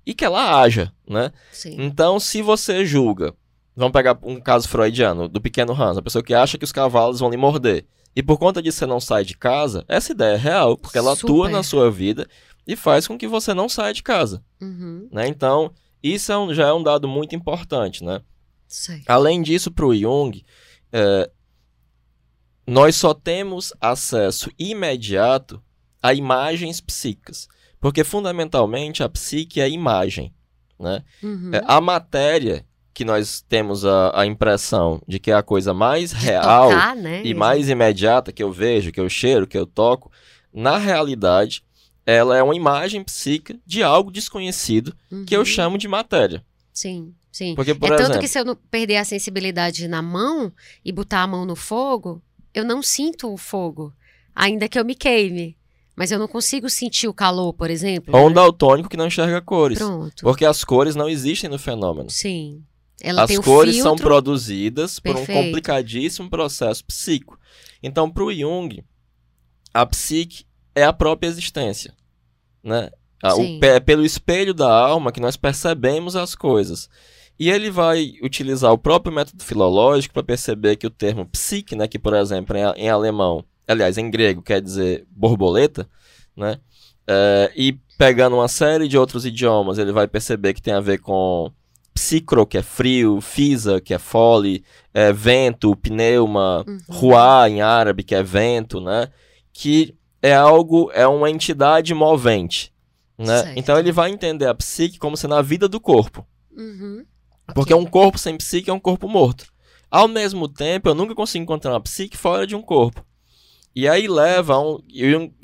E que ela haja, né? Sim. Então, se você julga, vamos pegar um caso freudiano, do pequeno Hans, a pessoa que acha que os cavalos vão lhe morder, e por conta disso você não sai de casa, essa ideia é real, porque ela atua Super. na sua vida e faz com que você não saia de casa, Uhum. né? Então, isso é um- já é um dado muito importante, né? Além disso, para o Jung, é, nós só temos acesso imediato a imagens psíquicas, porque fundamentalmente a psique é imagem, né? Uhum. É, a matéria que nós temos a, a impressão de que é a coisa mais real tocar, né? e mais imediata que eu vejo, que eu cheiro, que eu toco, na realidade ela é uma imagem psíquica de algo desconhecido Uhum. que eu chamo de matéria. Sim, sim. Porque, por é tanto exemplo, que se eu não perder a sensibilidade na mão e botar a mão no fogo, eu não sinto o fogo, ainda que eu me queime. Mas eu não consigo sentir o calor, por exemplo. ou um né? daltônico que não enxerga cores. Pronto. Porque as cores não existem no fenômeno. Sim. Ela As cores são filtro. produzidas por um Perfeito. complicadíssimo processo psíquico. Então, para o Jung, a psique é a própria existência. Né? A- o É pelo espelho da alma que nós percebemos as coisas. E ele vai utilizar o próprio método filológico para perceber que o termo psique, né, que, por exemplo, em, em alemão, aliás, em grego, quer dizer borboleta, né? É, e pegando uma série de outros idiomas, ele vai perceber que tem a ver com psicro, que é frio, fisa, que é fole, é, vento, pneuma, Uhum. ruá em árabe, que é vento, né? Que é algo, é uma entidade movente, né? Certo. Então ele vai entender a psique como sendo a vida do corpo. Uhum. Porque um corpo sem psique é um corpo morto. Ao mesmo tempo, eu nunca consigo encontrar uma psique fora de um corpo. E aí leva a um,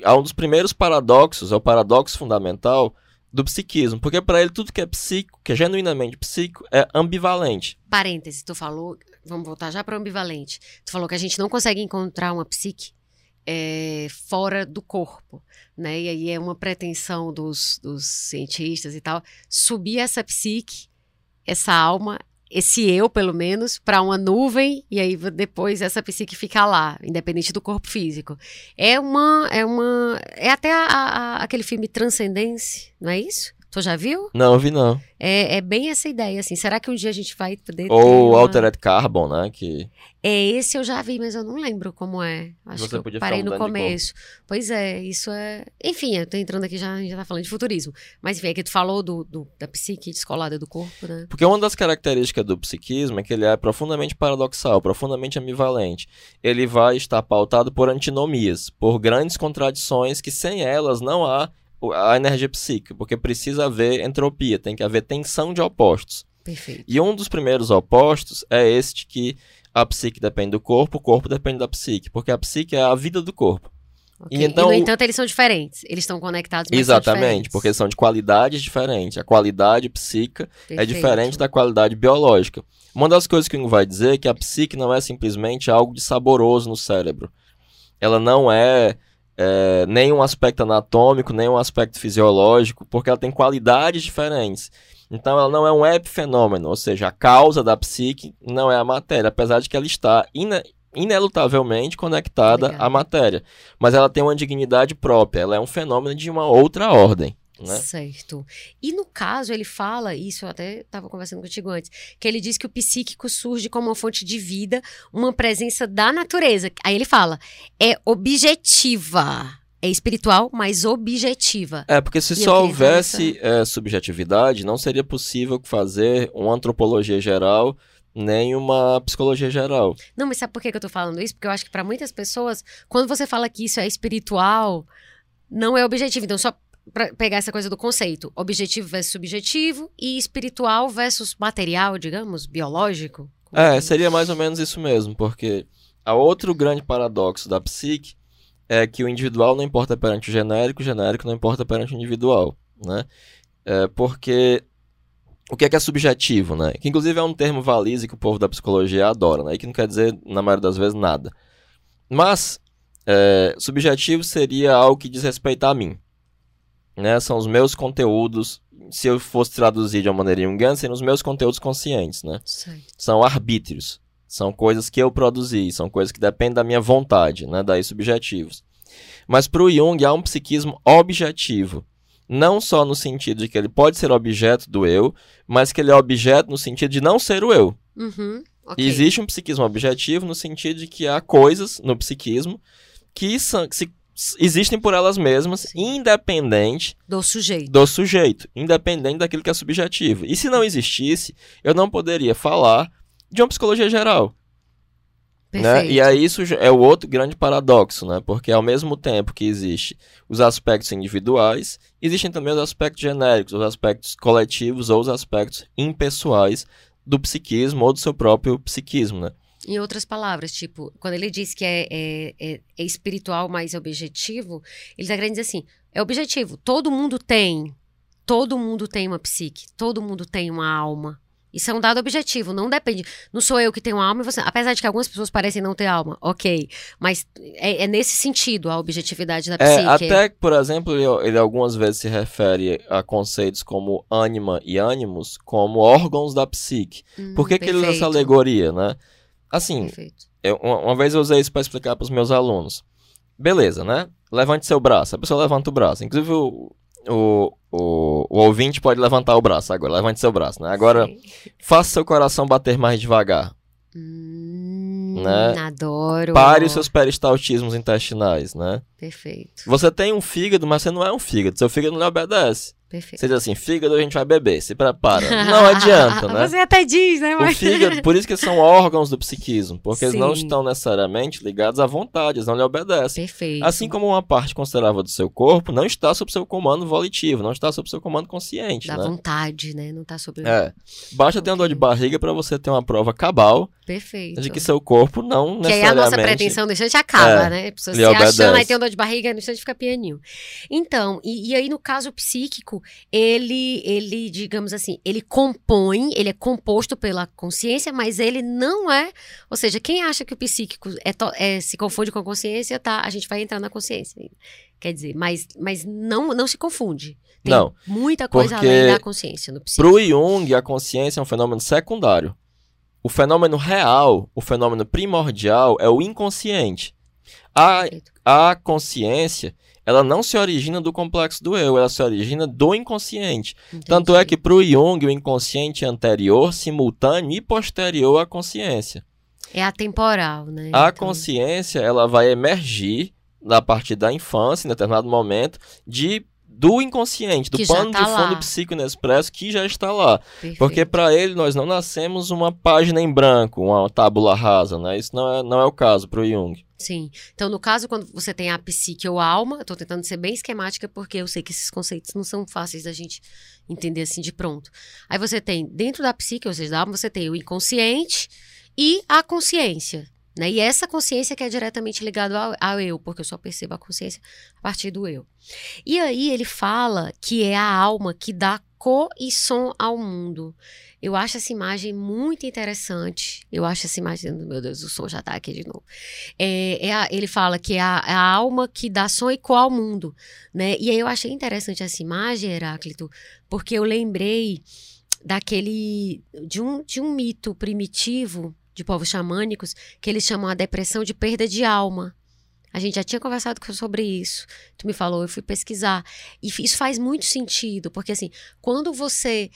a um dos primeiros paradoxos, é o paradoxo fundamental do psiquismo. Porque para ele tudo que é psíquico, que é genuinamente psíquico, é ambivalente. Parêntese, tu falou, vamos voltar já para o ambivalente. Tu falou que a gente não consegue encontrar uma psique é, fora do corpo, né? E aí é uma pretensão dos, dos cientistas e tal, subir essa psique, essa alma, esse eu, pelo menos, para uma nuvem e aí depois essa psique fica lá, independente do corpo físico. É uma, é uma, é até a- a- aquele filme Transcendência, não é isso? Tu já viu? Não, vi não. É, é bem essa ideia, assim. Será que um dia a gente vai poder Ou uma- Altered Carbon, né? Que É, esse eu já vi, mas eu não lembro como é. Acho Você que eu podia parei no começo. Pois é, isso é... Enfim, eu tô entrando aqui, já, a gente já tá falando de futurismo. Mas enfim, é que tu falou do, do- da psique descolada do corpo, né? Porque uma das características do psiquismo é que ele é profundamente paradoxal, profundamente ambivalente. Ele vai estar pautado por antinomias, por grandes contradições que sem elas não há a energia psíquica, porque precisa haver entropia, tem que haver tensão de opostos. Perfeito. E um dos primeiros opostos é este que a psique depende do corpo, o corpo depende da psique, porque a psique é a vida do corpo. Ok. E então- no entanto, eles são diferentes. Eles estão conectados, mas Exatamente, porque são de qualidades diferentes. A qualidade psíquica é Perfeito. diferente da qualidade biológica. Uma das coisas que o vai dizer é que a psique não é simplesmente algo de saboroso no cérebro. Ela não é, é, nem um aspecto anatômico, nem um aspecto fisiológico, porque ela tem qualidades diferentes. Então ela não é um epifenômeno, ou seja, a causa da psique não é a matéria, apesar de que ela está ine- inelutavelmente conectada Legal. à matéria. Mas ela tem uma dignidade própria, ela é um fenômeno de uma outra ordem. Né? Certo. E no caso, ele fala, isso eu até estava conversando contigo antes, que ele diz que o psíquico surge como uma fonte de vida, uma presença da natureza. Aí ele fala, é objetiva. É espiritual, mas objetiva. É, porque se E só houvesse é, subjetividade, não seria possível fazer uma antropologia geral nem uma psicologia geral. Não, mas sabe por que que eu tô falando isso? Porque eu acho que para muitas pessoas, quando você fala que isso é espiritual, não é objetivo. Então, só para pegar essa coisa do conceito, objetivo versus subjetivo e espiritual versus material, digamos, biológico. É, que- seria mais ou menos isso mesmo, porque a outro grande paradoxo da psique é que o individual não importa perante o genérico, o genérico não importa perante o individual, né? É, porque o que é que é subjetivo, né? Que inclusive é um termo valise que o povo da psicologia adora, né? E que não quer dizer, na maioria das vezes, nada. Mas, é, subjetivo seria algo que diz respeito a mim. Né? São os meus conteúdos, se eu fosse traduzir de uma maneira junguiana, seriam os meus conteúdos conscientes, né? Certo. são arbítrios. São coisas que eu produzi, são coisas que dependem da minha vontade, né? Daí subjetivos. Mas para o Jung há um psiquismo objetivo. Não só no sentido de que ele pode ser objeto do eu, mas que ele é objeto no sentido de não ser o eu. Uhum, ok. E existe um psiquismo objetivo no sentido de que há coisas no psiquismo que, são, que se- existem por elas mesmas, Sim. independente Do sujeito. do sujeito, independente daquilo que é subjetivo. E se não existisse, eu não poderia falar de uma psicologia geral. Né? E aí isso é o outro grande paradoxo, né? Porque ao mesmo tempo que existe os aspectos individuais, existem também os aspectos genéricos, os aspectos coletivos ou os aspectos impessoais do psiquismo ou do seu próprio psiquismo, né? Em outras palavras, tipo, quando ele diz que é, é, é, é espiritual, mas é objetivo, ele está querendo dizer assim: é objetivo. Todo mundo tem. Todo mundo tem uma psique. Todo mundo tem uma alma. Isso é um dado objetivo, não depende. Não sou eu que tenho alma e você. Apesar de que algumas pessoas parecem não ter alma, ok. Mas é, é nesse sentido a objetividade da É, psique. até que, por exemplo, ele, ele algumas vezes se refere a conceitos como ânima e ânimos como órgãos da psique. Hum, Por que, que ele usa essa alegoria, né? Assim, Perfeito. eu- uma, uma vez eu usei isso para explicar para os meus alunos. Beleza, né? Levante seu braço. A pessoa levanta o braço. Inclusive, o, o, o, o ouvinte pode levantar o braço agora. Levante seu braço, né? Agora, Sim. faça seu coração bater mais devagar. Hum, Né? Adoro. Pare os seus peristaltismos intestinais, né? Perfeito. Você tem um fígado, mas você não é um fígado. Seu fígado não lhe obedece. Perfeito. Você diz assim, fígado a gente vai beber, se prepara. <laughs> Não adianta, né? Você até diz, né? O Mas... fígado, por isso que são órgãos do psiquismo, porque eles não Sim. estão necessariamente ligados à vontade, eles não lhe obedecem. Perfeito. Assim como uma parte considerável do seu corpo não está sob seu comando volitivo, não está sob seu comando consciente, Da né? vontade, né? Não tá sobre. É. Basta ter uma dor de barriga para você ter uma prova cabal Perfeito. de que seu corpo não Que aí a necessariamente... nossa pretensão no instante acaba, É, né? A pessoa se achando, obedece. aí tem uma dor de barriga, no instante fica pianinho. Então, e, e aí no caso psíquico, ele, ele, digamos assim, ele compõe, ele é composto pela consciência, mas ele não é. Ou seja, quem acha que o psíquico é, é- se confunde com a consciência, tá? A gente vai entrar na consciência. Quer dizer, mas, mas não, não se confunde. Tem Não, muita coisa além da consciência no psíquico. Pro Jung, a consciência é um fenômeno secundário. O fenômeno real, o fenômeno primordial é o inconsciente. A, a consciência, ela não se origina do complexo do eu, ela se origina do inconsciente. Tanto é Entendi. que pro Jung, o inconsciente é anterior, simultâneo e posterior à consciência. É atemporal, né? A Então, consciência, ela vai emergir a partir da infância, em determinado momento, de do inconsciente, do pano tá de fundo lá. psíquico inexpresso que já está lá. perfeito. Porque para ele nós não nascemos uma página em branco, uma tábula rasa, né? Isso não é, não é o caso para o Jung. Sim. Então, no caso, quando você tem a psique ou a alma, eu tô tentando ser bem esquemática porque eu sei que esses conceitos não são fáceis da gente entender assim de pronto. Aí você tem, dentro da psique, ou seja, da alma, você tem o inconsciente e a consciência. Né? E essa consciência que é diretamente ligada ao, ao eu, porque eu só percebo a consciência a partir do eu. E aí ele fala que é a alma que dá cor e som ao mundo. Eu acho essa imagem muito interessante. Eu acho essa imagem. Meu Deus, o som já tá aqui de novo. É, é a- ele fala que é a, é a alma que dá som e ao mundo. Né? E aí eu achei interessante essa imagem, Heráclito, porque eu lembrei daquele. de um, de um mito primitivo de povos xamânicos que eles chamam a depressão de perda de alma. A gente já tinha conversado sobre isso. Tu me falou, eu fui pesquisar. E isso faz muito sentido, porque assim, quando você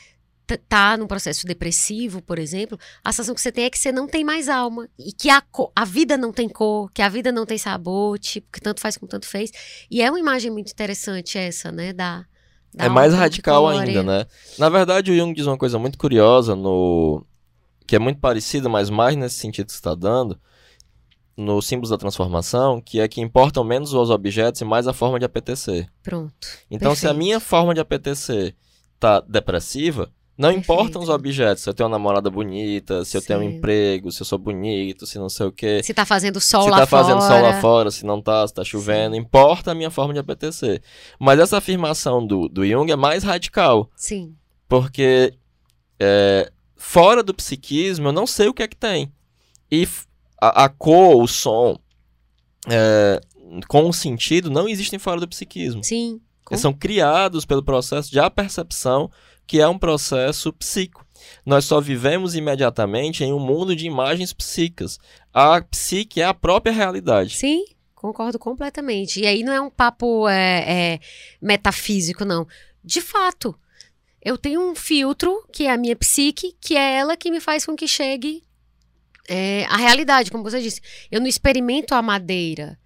tá num processo depressivo, por exemplo, a sensação que você tem é que você não tem mais alma. E que a, a vida não tem cor, que a vida não tem sabor, tipo, que tanto faz como tanto fez. E é uma imagem muito interessante essa, né? Da, da é mais radical ainda, né? Na verdade, o Jung diz uma coisa muito curiosa no que é muito parecida, mas mais nesse sentido que você está dando, no símbolos da transformação, que é que importam menos os objetos e mais a forma de apetecer. Pronto. Então, se a Perfeito. minha forma de apetecer tá depressiva, não Perfeito. importam os objetos. Se eu tenho uma namorada bonita, se eu tenho um Sim. emprego, se eu sou bonito, se não sei o quê. Se tá fazendo sol se lá tá fazendo fora. sol lá fora, se não tá, se tá chovendo, importa a minha forma de apetecer. Mas essa afirmação do, do Jung é mais radical, Sim. porque é, fora do psiquismo eu não sei o que é que tem. E a, a cor, o som, é, com o sentido, não existem fora do psiquismo. Sim. Eles são criados pelo processo de apercepção, que é um processo psíquico. Nós só vivemos imediatamente em um mundo de imagens psíquicas. A psique é a própria realidade. Sim, concordo completamente. E aí não é um papo é, é, metafísico, não. De fato, eu tenho um filtro, que é a minha psique, que é ela que me faz com que chegue é, à realidade, como você disse. Eu não experimento a madeira.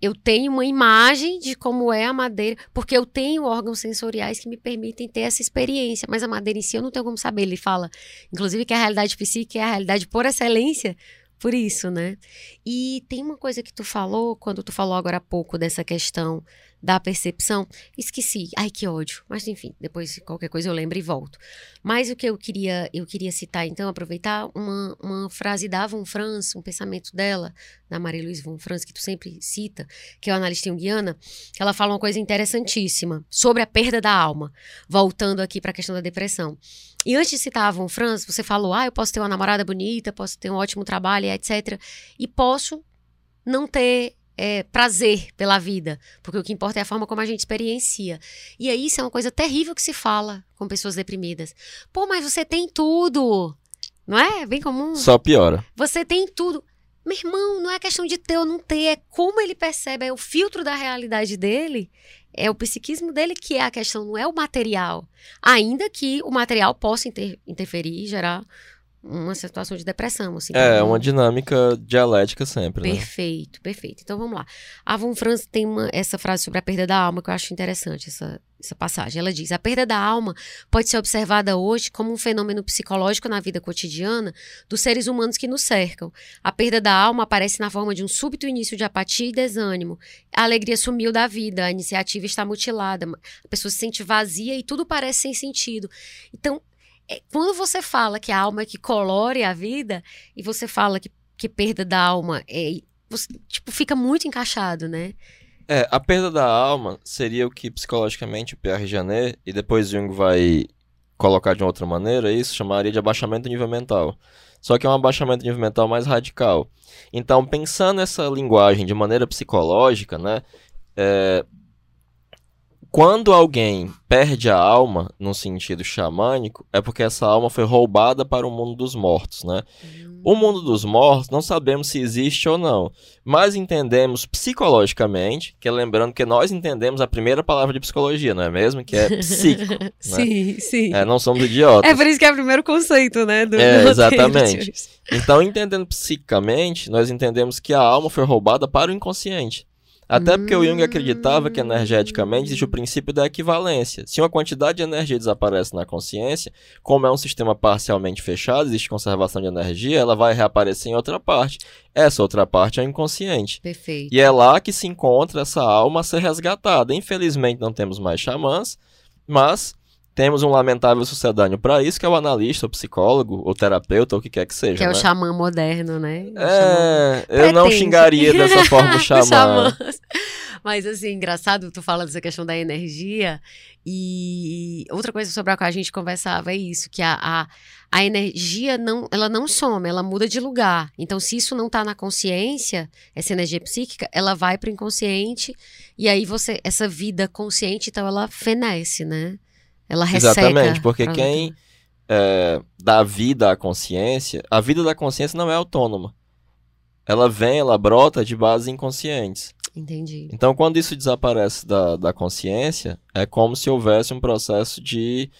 Eu tenho uma imagem de como é a madeira, porque eu tenho órgãos sensoriais que me permitem ter essa experiência, mas a madeira em si eu não tenho como saber. Ele fala, inclusive, que a realidade psíquica é a realidade por excelência, por isso, né? E tem uma coisa que tu falou, quando tu falou agora há pouco dessa questão da percepção. Esqueci. Ai, que ódio. Mas enfim, depois qualquer coisa eu lembro e volto. Mas o que eu queria, eu queria citar, então, aproveitar uma, uma frase da Von Franz, um pensamento dela, da Maria-Louise Von Franz, que tu sempre cita, que é o analista junguiana, que ela fala uma coisa interessantíssima sobre a perda da alma, voltando aqui para a questão da depressão. E antes de citar a Von Franz, você falou, ah, eu posso ter uma namorada bonita, posso ter um ótimo trabalho, etc. E posso não ter é, prazer pela vida, porque o que importa é a forma como a gente experiencia. E aí isso é uma coisa terrível que se fala com pessoas deprimidas. Pô, mas você tem tudo, não é? Bem comum. Só piora. Você tem tudo. Meu irmão, não é questão de ter ou não ter, é como ele percebe, é o filtro da realidade dele, é o psiquismo dele que é a questão, não é o material. Ainda que o material possa inter interferir gerar uma situação de depressão. Assim, é, uma dinâmica dialética sempre. Né? Perfeito, né? perfeito. Então vamos lá. A Von Franz tem uma, essa frase sobre a perda da alma que eu acho interessante, essa, essa passagem. Ela diz: a perda da alma pode ser observada hoje como um fenômeno psicológico na vida cotidiana dos seres humanos que nos cercam. A perda da alma aparece na forma de um súbito início de apatia e desânimo. A alegria sumiu da vida, a iniciativa está mutilada, a pessoa se sente vazia e tudo parece sem sentido. Então, é, quando você fala que a alma é que colore a vida, e você fala que, que perda da alma é. Você, tipo, fica muito encaixado, né? É, a perda da alma seria o que psicologicamente o Pierre Janet, e depois Jung vai colocar de outra maneira, isso chamaria de abaixamento do nível mental. Só que é um abaixamento do nível mental mais radical. Então, pensando essa linguagem de maneira psicológica, né, é, quando alguém perde a alma, no sentido xamânico, é porque essa alma foi roubada para o mundo dos mortos, né? Uhum. O mundo dos mortos, não sabemos se existe ou não, mas entendemos psicologicamente, que é lembrando que nós entendemos a primeira palavra de psicologia, não é mesmo? Que é <laughs> psíquico. né? <laughs> Sim, sim. É, não somos idiotas. É por isso que é o primeiro conceito, né? Do, é, exatamente. Então, entendendo psicicamente, nós entendemos que a alma foi roubada para o inconsciente. Até porque o Jung acreditava que energeticamente existe o princípio da equivalência. Se uma quantidade de energia desaparece na consciência, como é um sistema parcialmente fechado, existe conservação de energia, ela vai reaparecer em outra parte. Essa outra parte é o inconsciente. Perfeito. E é lá que se encontra essa alma a ser resgatada. Infelizmente não temos mais xamãs, mas temos um lamentável sucedâneo para isso, que é o analista, o psicólogo, o terapeuta, ou o que quer que seja. Que é né? o xamã moderno, né? O é, eu não xingaria dessa <laughs> forma o xamã. Mas, assim, engraçado, tu fala dessa questão da energia. E outra coisa sobre a qual a gente conversava é isso, que a, a, a energia não, ela não some, ela muda de lugar. Então, se isso não está na consciência, essa energia psíquica, ela vai para o inconsciente. E aí você, essa vida consciente, então, ela fenece, né? Ela resseca. Exatamente, porque quem é, dá vida à consciência, a vida da consciência não é autônoma. Ela vem, ela brota de bases inconscientes. Entendi. Então, quando isso desaparece da, da consciência, é como se houvesse um processo de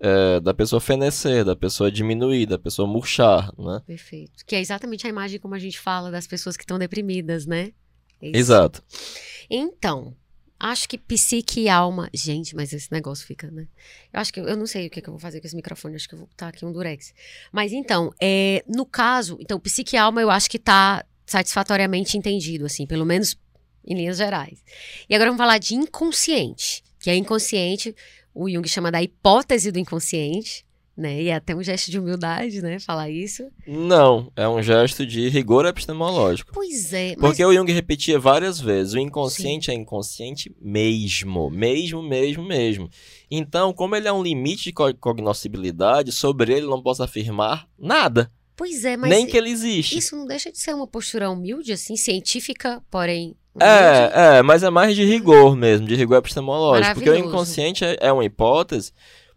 é, da pessoa fenecer, da pessoa diminuir, da pessoa murchar, né? Perfeito. Que é exatamente a imagem como a gente fala das pessoas que estão deprimidas, né? É Exato. Então, Acho que psique e alma. Gente, mas esse negócio fica, né? Eu acho que eu não sei o que, que eu vou fazer com esse microfone. Acho que eu vou botar aqui um durex. Mas então, é, no caso, então, psique e alma eu acho que tá satisfatoriamente entendido, assim, pelo menos em linhas gerais. E agora vamos falar de inconsciente, que é inconsciente, o Jung chama da hipótese do inconsciente, né? E é até um gesto de humildade, né? Falar isso. Não, é um gesto de rigor epistemológico. Pois é. Mas... Porque o Jung repetia várias vezes: o inconsciente Sim. é inconsciente mesmo, mesmo, mesmo, mesmo. Então, como ele é um limite de cognoscibilidade, sobre ele não posso afirmar nada. Pois é, mas. Nem que ele existe. Isso não deixa de ser uma postura humilde, assim, científica, porém. É, é, mas é mais de rigor mesmo, de rigor epistemológico. Porque o inconsciente é, é uma hipótese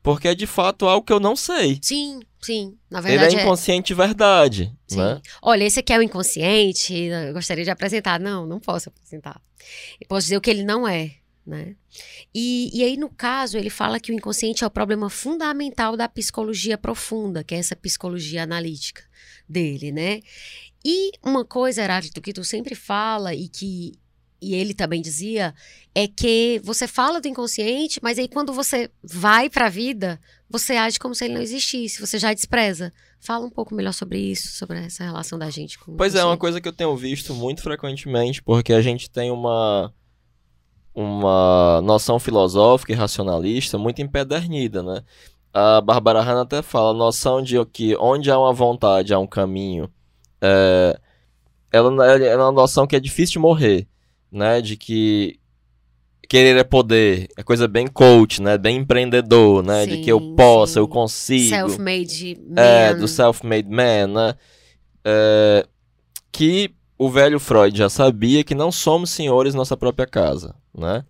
porque é de fato algo que eu não sei. Sim, sim. Na verdade. Ele é inconsciente é... verdade. Sim. Né? Olha, esse aqui é o inconsciente. Eu gostaria de apresentar. Não, não posso apresentar. Eu posso dizer o que ele não é. Né? E, e aí, no caso, ele fala que o inconsciente é o problema fundamental da psicologia profunda, que é essa psicologia analítica dele, né? E uma coisa, Heráclito, que tu sempre fala e que e ele também dizia, é que você fala do inconsciente, mas aí quando você vai para a vida, você age como se ele não existisse, você já despreza. Fala um pouco melhor sobre isso, sobre essa relação da gente com Pois é, é uma coisa que eu tenho visto muito frequentemente, porque a gente tem uma uma noção filosófica e racionalista muito empedernida, né? A Barbara Hanna até fala a noção de que onde há uma vontade, há um caminho. É, ela é uma noção que é difícil de morrer, né? De que querer é poder, é coisa bem coach, né? Bem empreendedor, né? Sim, de que eu posso, sim. eu consigo. Self-made man. É, do self-made man, né? É, que o velho Freud já sabia que não somos senhores nossa própria casa, né?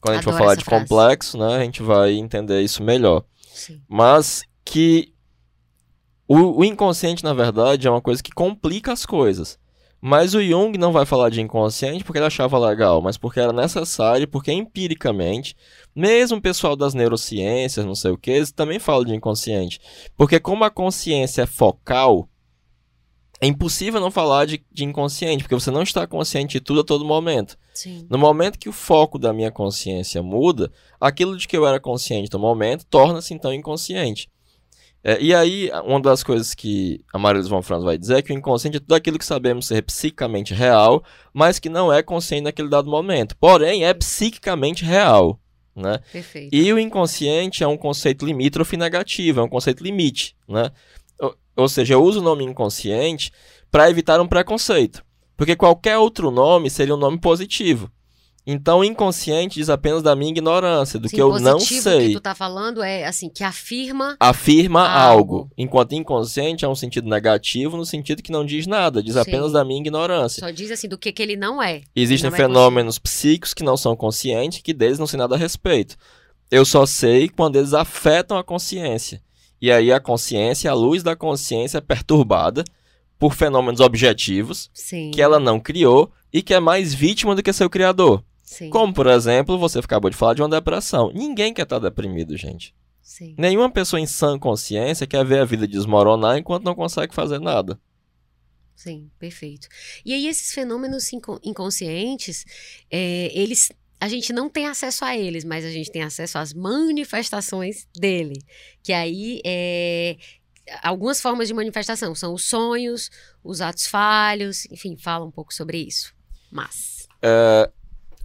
Quando a gente Adoro for falar de frase. complexo, né, a gente vai entender isso melhor. Sim. Mas que o, o inconsciente, na verdade, é uma coisa que complica as coisas. Mas o Jung não vai falar de inconsciente porque ele achava legal, mas porque era necessário, porque empiricamente, mesmo o pessoal das neurociências, não sei o que, eles também falam de inconsciente. Porque como a consciência é focal, é impossível não falar de, de, inconsciente, porque você não está consciente de tudo a todo momento. Sim. No momento que o foco da minha consciência muda, aquilo de que eu era consciente no momento torna-se então inconsciente. É, e aí, uma das coisas que a Maria Luiz von Franz vai dizer é que o inconsciente é tudo aquilo que sabemos ser psicamente real, mas que não é consciente naquele dado momento. Porém, é psiquicamente real. Né? Perfeito. E o inconsciente é um conceito limítrofe negativo, é um conceito limite. Né? Ou seja, eu uso o nome inconsciente para evitar um preconceito. Porque qualquer outro nome seria um nome positivo. Então, inconsciente diz apenas da minha ignorância, do Sim, que eu não sei. O que tu tá falando é assim, que afirma afirma algo. algo. Enquanto inconsciente é um sentido negativo no sentido que não diz nada, diz Sim. apenas da minha ignorância. Só diz assim do que que ele não é. Existem não é fenômenos é psíquicos que não são conscientes, que deles não sei nada a respeito. Eu só sei quando eles afetam a consciência. E aí a consciência, a luz da consciência é perturbada por fenômenos objetivos Sim. que ela não criou e que é mais vítima do que seu criador. Sim. Como, por exemplo, você acabou de falar de uma depressão. Ninguém quer estar deprimido, gente. Sim. Nenhuma pessoa em sã consciência quer ver a vida desmoronar enquanto não consegue fazer nada. Sim, perfeito. E aí esses fenômenos inconscientes, é, eles a gente não tem acesso a eles, mas a gente tem acesso às manifestações dele. Que aí é. Algumas formas de manifestação são os sonhos, os atos falhos, enfim, fala um pouco sobre isso. Mas. É,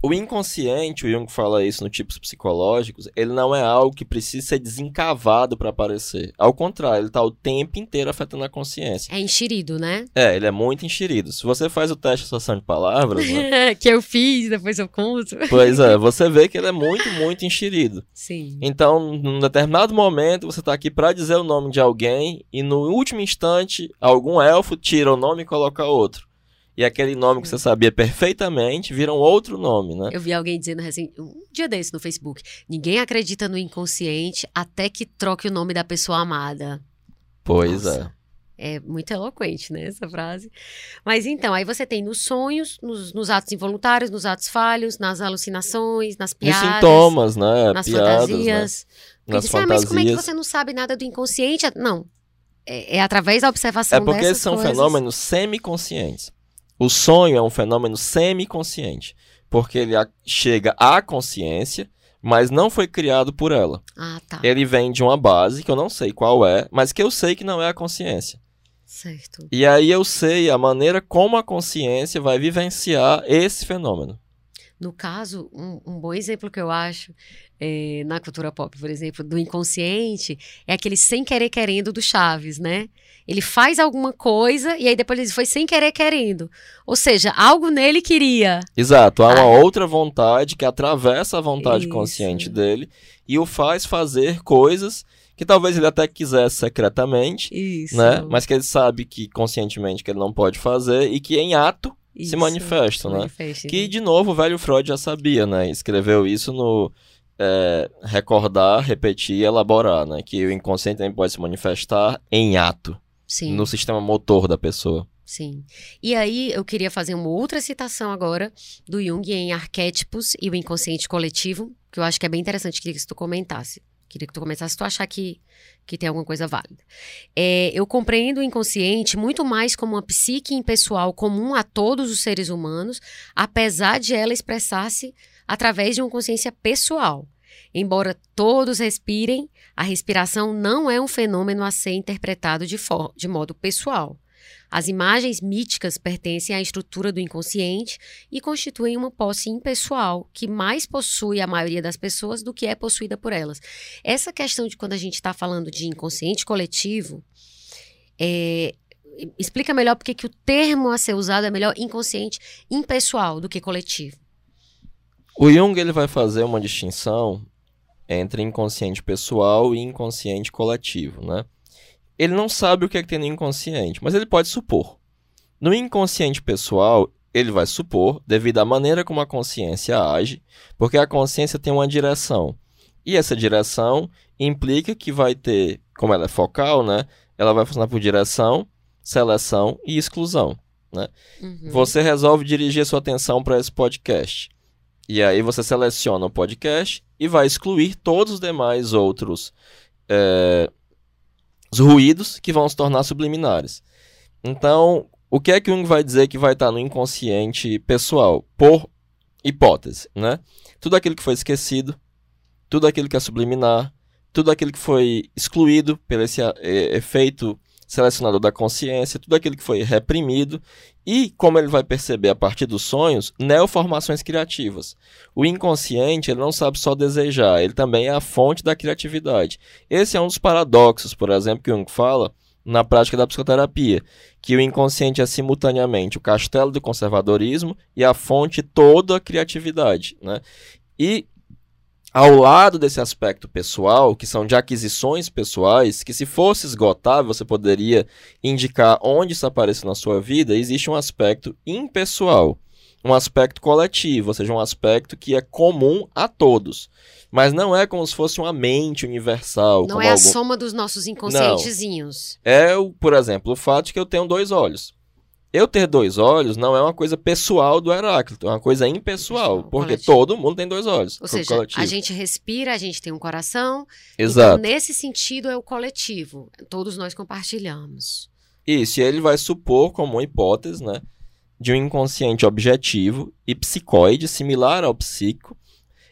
o inconsciente, o Jung fala isso no tipos psicológicos, ele não é algo que precisa ser desencavado para aparecer. Ao contrário, ele está o tempo inteiro afetando a consciência. É enxerido, né? É, ele é muito enxerido. Se você faz o teste de associação de palavras. né? <laughs> que eu fiz, depois eu conto. Pois é, <laughs> você vê que ele é muito, muito enxerido. Sim. Então, num determinado momento, você está aqui para dizer o nome de alguém e no último instante, algum elfo tira o nome e coloca outro e aquele nome que você sabia perfeitamente vira um outro nome, né? Eu vi alguém dizendo assim, um dia desse no Facebook, ninguém acredita no inconsciente até que troque o nome da pessoa amada. Pois Nossa. é. É muito eloquente, né, essa frase. Mas então, aí você tem nos sonhos, nos, nos atos involuntários, nos atos falhos, nas alucinações, nas piadas. Nos sintomas, né? Nas piadas, fantasias. Né? Nas disse, fantasias. Ah, mas como é que você não sabe nada do inconsciente? Não. É, é através da observação É porque são coisas. fenômenos semiconscientes. O sonho é um fenômeno semiconsciente, porque ele chega à consciência, mas não foi criado por ela. Ah, tá. Ele vem de uma base que eu não sei qual é, mas que eu sei que não é a consciência. Certo. E aí eu sei a maneira como a consciência vai vivenciar esse fenômeno. No caso, um, um bom exemplo que eu acho é, na cultura pop, por exemplo, do inconsciente, é aquele sem querer querendo do Chaves, né? Ele faz alguma coisa e aí depois ele foi sem querer querendo. Ou seja, algo nele queria. Exato, há uma ah. outra vontade que atravessa a vontade Isso. consciente dele e o faz fazer coisas que talvez ele até quisesse secretamente, Isso. né? Mas que ele sabe que conscientemente que ele não pode fazer e que em ato isso, se manifestam, né? Manifesta, que, de novo, o velho Freud já sabia, né? Escreveu isso no é, Recordar, Repetir e Elaborar, né? Que o inconsciente também pode se manifestar em ato. Sim. No sistema motor da pessoa. Sim. E aí eu queria fazer uma outra citação agora do Jung em Arquétipos e o Inconsciente Coletivo, que eu acho que é bem interessante, queria que tu comentasse. Queria que tu começasse se tu achar que, que tem alguma coisa válida. É, eu compreendo o inconsciente muito mais como uma psique impessoal comum a todos os seres humanos, apesar de ela expressar-se através de uma consciência pessoal. Embora todos respirem, a respiração não é um fenômeno a ser interpretado de, de modo pessoal. As imagens míticas pertencem à estrutura do inconsciente e constituem uma posse impessoal, que mais possui a maioria das pessoas do que é possuída por elas. Essa questão de quando a gente está falando de inconsciente coletivo, é, explica melhor porque que o termo a ser usado é melhor inconsciente impessoal do que coletivo. O Jung ele vai fazer uma distinção entre inconsciente pessoal e inconsciente coletivo, né? Ele não sabe o que é que tem no inconsciente, mas ele pode supor. No inconsciente pessoal, ele vai supor, devido à maneira como a consciência age, porque a consciência tem uma direção. E essa direção implica que vai ter, como ela é focal, né? Ela vai funcionar por direção, seleção e exclusão. Né? Uhum. Você resolve dirigir sua atenção para esse podcast. E aí você seleciona o podcast e vai excluir todos os demais outros é, os ruídos que vão se tornar subliminares. Então, o que é que Jung vai dizer que vai estar no inconsciente pessoal? Por hipótese, né? Tudo aquilo que foi esquecido, tudo aquilo que é subliminar, tudo aquilo que foi excluído pelo esse é, efeito selecionador da consciência, tudo aquilo que foi reprimido e, como ele vai perceber a partir dos sonhos, neoformações criativas. O inconsciente ele não sabe só desejar, ele também é a fonte da criatividade. Esse é um dos paradoxos, por exemplo, que Jung fala na prática da psicoterapia, que o inconsciente é simultaneamente o castelo do conservadorismo e a fonte toda a criatividade. Né? E ao lado desse aspecto pessoal, que são de aquisições pessoais, que se fosse esgotável, você poderia indicar onde isso aparece na sua vida, existe um aspecto impessoal, um aspecto coletivo, ou seja, um aspecto que é comum a todos. Mas não é como se fosse uma mente universal. Não é a algum... soma dos nossos inconscientezinhos. Não. É, por exemplo, o fato de que eu tenho dois olhos. Eu ter dois olhos não é uma coisa pessoal do Heráclito, é uma coisa impessoal, pessoal, porque coletivo. todo mundo tem dois olhos. Ou seja, coletivo. a gente respira, a gente tem um coração. Exato. Então, nesse sentido, é o coletivo. Todos nós compartilhamos. Isso, e ele vai supor como uma hipótese, né, de um inconsciente objetivo e psicoide similar ao psíquico,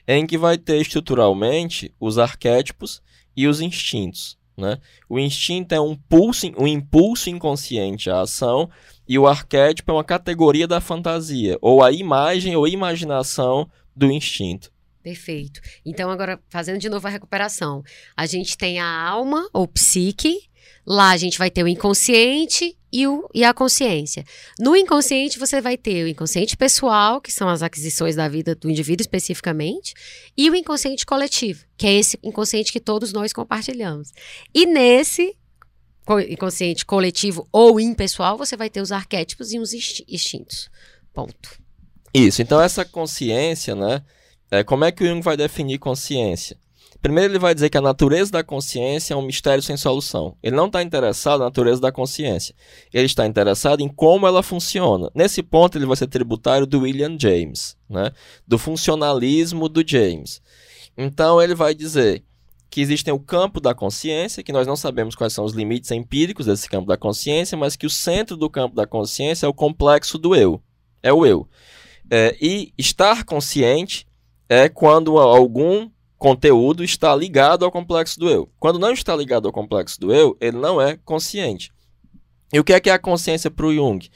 em que vai ter estruturalmente os arquétipos e os instintos. Né? O instinto é um, pulso, um impulso inconsciente à ação e o arquétipo é uma categoria da fantasia, ou a imagem ou imaginação do instinto. Perfeito. Então, agora, fazendo de novo a recuperação. A gente tem a alma, ou psique, lá a gente vai ter o inconsciente e, o, e a consciência. No inconsciente, você vai ter o inconsciente pessoal, que são as aquisições da vida do indivíduo especificamente, e o inconsciente coletivo, que é esse inconsciente que todos nós compartilhamos. E nesse, inconsciente coletivo ou impessoal, você vai ter os arquétipos e os instintos. Ponto. Isso. Então, essa consciência, né? É, como é que o Jung vai definir consciência? Primeiro, ele vai dizer que a natureza da consciência é um mistério sem solução. Ele não está interessado na natureza da consciência. Ele está interessado em como ela funciona. Nesse ponto, ele vai ser tributário do William James, né? do funcionalismo do James. Então, ele vai dizer que existem o campo da consciência, que nós não sabemos quais são os limites empíricos desse campo da consciência, mas que o centro do campo da consciência é o complexo do eu. É o eu. É, e estar consciente é quando algum conteúdo está ligado ao complexo do eu. Quando não está ligado ao complexo do eu, ele não é consciente. E o que é que é a consciência para o Jung?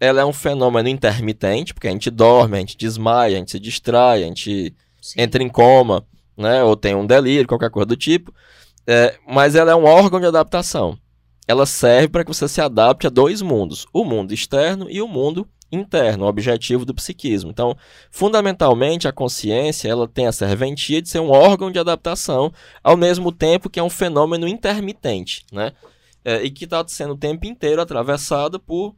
Ela é um fenômeno intermitente, porque a gente dorme, a gente desmaia, a gente se distrai, a gente Sim. entra em coma né? Ou tem um delírio, qualquer coisa do tipo. É, mas ela é um órgão de adaptação. Ela serve para que você se adapte a dois mundos: o mundo externo e o mundo interno, o objetivo do psiquismo. Então, fundamentalmente, a consciência ela tem a serventia de ser um órgão de adaptação, ao mesmo tempo que é um fenômeno intermitente, né? É, e que está sendo o tempo inteiro atravessado por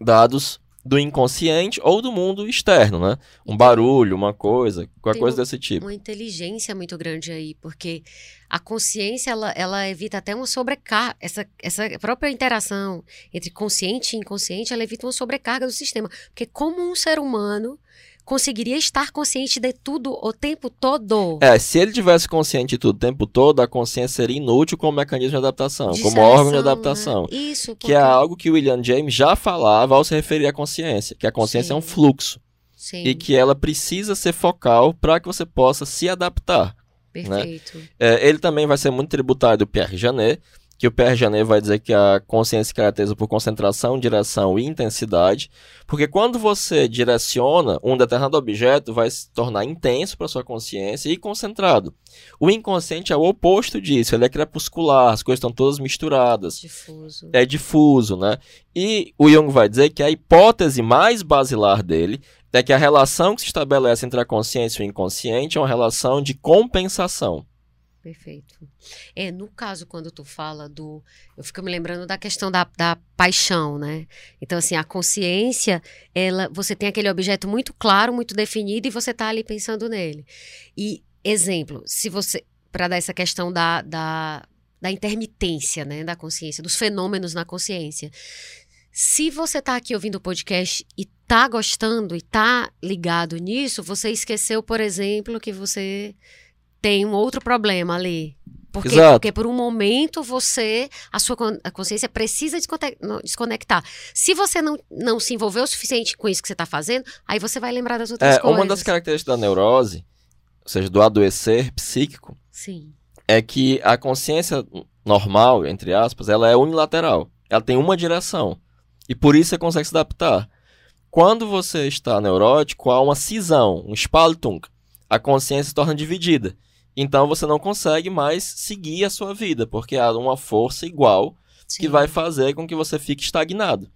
dados do inconsciente ou do mundo externo, né? Um barulho, uma coisa, qualquer coisa desse tipo. Uma inteligência muito grande aí, porque a consciência ela, ela evita até uma sobrecarga, essa, essa própria interação entre consciente e inconsciente, ela evita uma sobrecarga do sistema, porque como um ser humano conseguiria estar consciente de tudo o tempo todo. É, se ele tivesse consciente de tudo o tempo todo, a consciência seria inútil como mecanismo de adaptação, de como seleção, órgão de adaptação. Né? Isso, porque... Que é algo que o William James já falava ao se referir à consciência, que a consciência Sim. é um fluxo. Sim. E que ela precisa ser focal para que você possa se adaptar. Né? Perfeito. Né? É, ele também vai ser muito tributário do Pierre Janet, que o Pierre Janet vai dizer que a consciência se caracteriza por concentração, direção e intensidade, porque quando você direciona um determinado objeto, vai se tornar intenso para sua consciência e concentrado. O inconsciente é o oposto disso, ele é crepuscular, as coisas estão todas misturadas. Difuso. É difuso, né? E o Jung vai dizer que a hipótese mais basilar dele é que a relação que se estabelece entre a consciência e o inconsciente é uma relação de compensação. Perfeito. É, no caso, quando tu fala do. Eu fico me lembrando da questão da, da paixão, né? Então, assim, a consciência, ela, você tem aquele objeto muito claro, muito definido, e você tá ali pensando nele. E, exemplo, se você. Para dar essa questão da, da, da intermitência, né? Da consciência, dos fenômenos na consciência. Se você tá aqui ouvindo o podcast e tá gostando e tá ligado nisso, você esqueceu, por exemplo, que você tem um outro problema ali. Porque, Exato. porque por um momento você, a sua a consciência precisa desconectar. Se você não, não se envolver o suficiente com isso que você está fazendo, aí você vai lembrar das outras É, coisas. uma das características da neurose, ou seja, do adoecer psíquico, Sim. é que a consciência normal, entre aspas, ela é unilateral. Ela tem uma direção. E por isso você consegue se adaptar. Quando você está neurótico, há uma cisão, um Spaltung. A consciência se torna dividida. Então você não consegue mais seguir a sua vida, porque há uma força igual que sim. vai fazer com que você fique estagnado.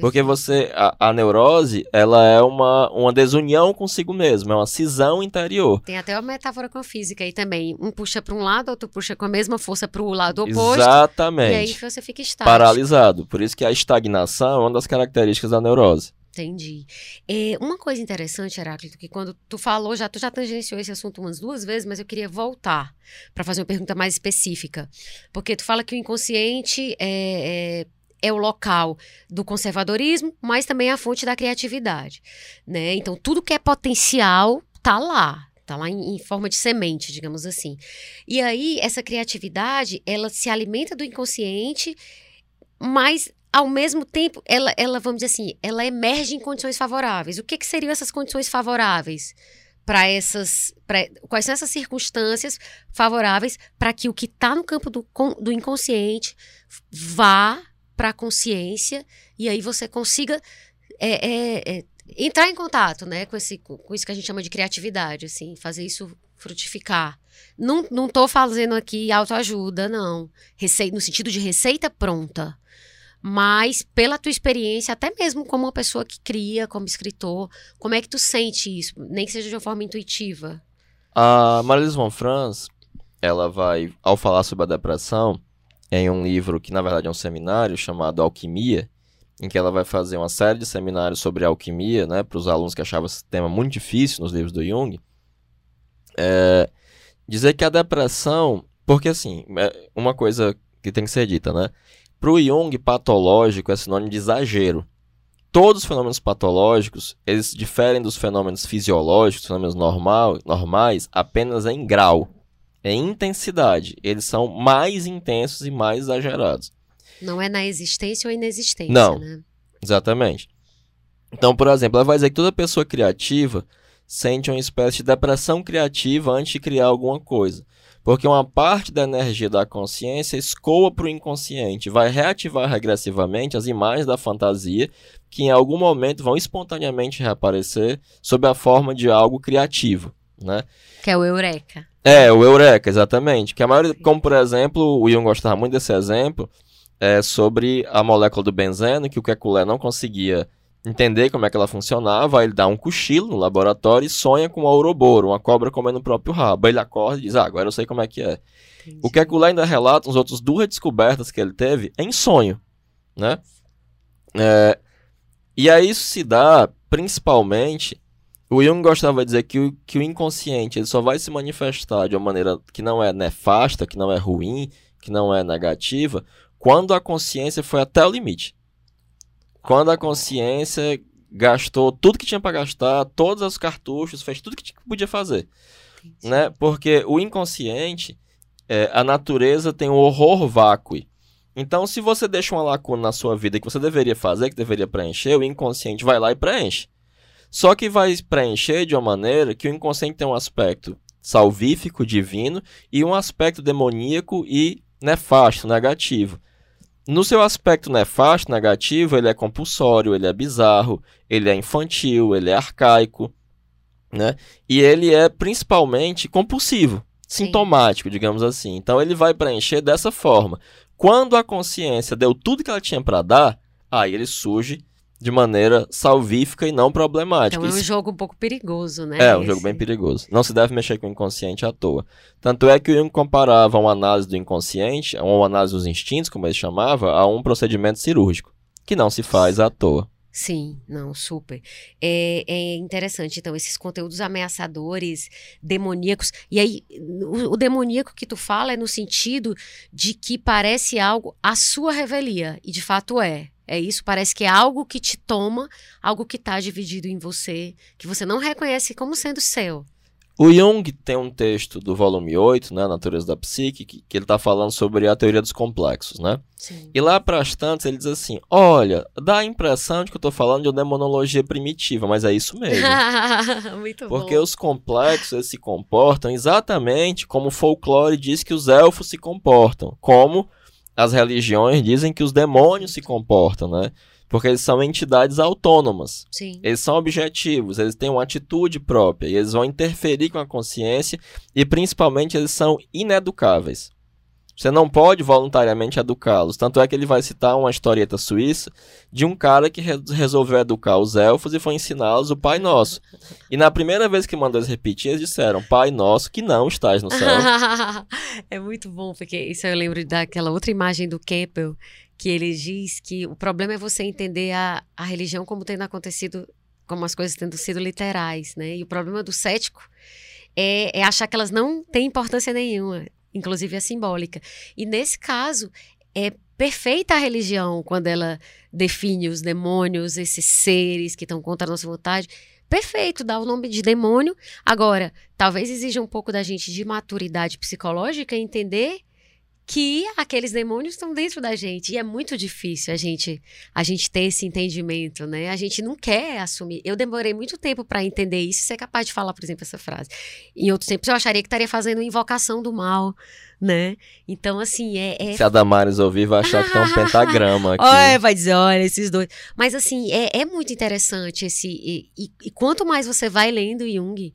Porque você, a, a neurose, ela é uma, uma desunião consigo mesmo, é uma cisão interior. Tem até uma metáfora com a física aí também. Um puxa para um lado, outro puxa com a mesma força para o lado oposto. Exatamente. E aí você fica estático. paralisado. Por isso que a estagnação é uma das características da neurose. Entendi. É, uma coisa interessante, Heráclito, que quando tu falou, já tu já tangenciou esse assunto umas duas vezes, mas eu queria voltar para fazer uma pergunta mais específica. Porque tu fala que o inconsciente é, é, é o local do conservadorismo, mas também é a fonte da criatividade. Né? Então, tudo que é potencial tá lá. Tá lá em, em forma de semente, digamos assim. E aí, essa criatividade, ela se alimenta do inconsciente, mas ao mesmo tempo, ela, ela, vamos dizer assim, ela emerge em condições favoráveis. O que, que seriam essas condições favoráveis para essas. Pra, quais são essas circunstâncias favoráveis para que o que está no campo do, do inconsciente vá para a consciência e aí você consiga é, é, é, entrar em contato né, com, esse, com isso que a gente chama de criatividade, assim, fazer isso frutificar. Não, tô fazendo aqui autoajuda, não. Receita, no sentido de receita pronta mas pela tua experiência, até mesmo como uma pessoa que cria, como escritor, como é que tu sente isso? Nem que seja de uma forma intuitiva. A Marilise von Franz, ela vai, ao falar sobre a depressão, em um livro que na verdade é um seminário chamado Alquimia, em que ela vai fazer uma série de seminários sobre alquimia, né, para os alunos que achavam esse tema muito difícil nos livros do Jung, é, dizer que a depressão, porque assim, é uma coisa que tem que ser dita, né, para o Jung, patológico é sinônimo de exagero. Todos os fenômenos patológicos, eles diferem dos fenômenos fisiológicos, fenômenos normal, normais, apenas em grau, em intensidade. Eles são mais intensos e mais exagerados. Não é na existência ou inexistência, Não. né? Exatamente. Então, por exemplo, ela vai dizer que toda pessoa criativa sente uma espécie de depressão criativa antes de criar alguma coisa. Porque uma parte da energia da consciência escoa para o inconsciente, vai reativar regressivamente as imagens da fantasia que em algum momento vão espontaneamente reaparecer sob a forma de algo criativo, né? Que é o Eureka. É, o Eureka, exatamente. Que a maioria, como por exemplo, o Jung gostava muito desse exemplo, é sobre a molécula do benzeno, que o Kekulé não conseguia entender como é que ela funcionava, ele dá um cochilo no laboratório e sonha com um ouroboro, uma cobra comendo o próprio rabo. Ele acorda e diz, ah, agora eu sei como é que é. O Kekulé ainda relata uns outros duas descobertas que ele teve em sonho, né? É, e aí isso se dá, principalmente, o Jung gostava de dizer que o, que o inconsciente ele só vai se manifestar de uma maneira que não é nefasta, que não é ruim, que não é negativa, quando a consciência foi até o limite. Quando a consciência gastou tudo que tinha para gastar, todos os cartuchos, fez tudo que podia fazer, né? Porque o inconsciente, é, a natureza tem um horror vácuo. Então, se você deixa uma lacuna na sua vida que você deveria fazer, que deveria preencher, o inconsciente vai lá e preenche. Só que vai preencher de uma maneira que o inconsciente tem um aspecto salvífico, divino, e um aspecto demoníaco e nefasto, negativo. No seu aspecto nefasto, negativo, ele é compulsório, ele é bizarro, ele é infantil, ele é arcaico, né? E ele é principalmente compulsivo, Sim. sintomático, digamos assim. Então ele vai preencher dessa forma. Quando a consciência deu tudo que ela tinha para dar, aí ele surge de maneira salvífica e não problemática. Então é um jogo um pouco perigoso, né? é, um esse? jogo bem perigoso. Não se deve mexer com o inconsciente à toa. Tanto é que o Jung comparava uma análise do inconsciente, ou uma análise dos instintos, como ele chamava, a um procedimento cirúrgico, que não se faz à toa. Sim, não, super. É, é interessante, então, esses conteúdos ameaçadores, demoníacos. E aí, o, o demoníaco que tu fala é no sentido de que parece algo a sua revelia. E de fato é. É isso, parece que é algo que te toma, algo que está dividido em você, que você não reconhece como sendo seu. O Jung tem um texto do volume 8, né, Natureza da Psique, que, que ele está falando sobre a teoria dos complexos, né? Sim. E lá para as tantas ele diz assim, olha, dá a impressão de que eu estou falando de uma demonologia primitiva, mas é isso mesmo. <laughs> Muito Porque bom. os complexos se comportam exatamente como o folclore diz que os elfos se comportam, como as religiões dizem que os demônios se comportam, né? Porque eles são entidades autônomas. Sim. Eles são objetivos, eles têm uma atitude própria, e eles vão interferir com a consciência e principalmente eles são ineducáveis. Você não pode voluntariamente educá-los. Tanto é que ele vai citar uma historieta suíça de um cara que re- resolveu educar os elfos e foi ensiná-los o Pai Nosso. E na primeira vez que mandou eles repetir, eles disseram: Pai Nosso que não estás no céu. <laughs> é muito bom, porque isso eu lembro daquela outra imagem do Campbell, que ele diz que o problema é você entender a, a religião como tendo acontecido, como as coisas tendo sido literais, né? E o problema do cético é, é achar que elas não têm importância nenhuma, inclusive a simbólica. E nesse caso, é perfeita a religião quando ela define os demônios, esses seres que estão contra a nossa vontade. Perfeito, dá o nome de demônio. Agora, talvez exija um pouco da gente de maturidade psicológica entender que aqueles demônios estão dentro da gente. E é muito difícil a gente a gente ter esse entendimento, né? A gente não quer assumir. Eu demorei muito tempo para entender isso e ser capaz de falar, por exemplo, essa frase. Em outros tempos eu acharia que estaria fazendo invocação do mal, né? Então, assim, é. é Se a Damares ouvir, vai achar que tem um <laughs> pentagrama aqui. Olha, vai dizer, olha, esses dois. Mas, assim, é, é muito interessante esse. E, e- e quanto mais você vai lendo Jung,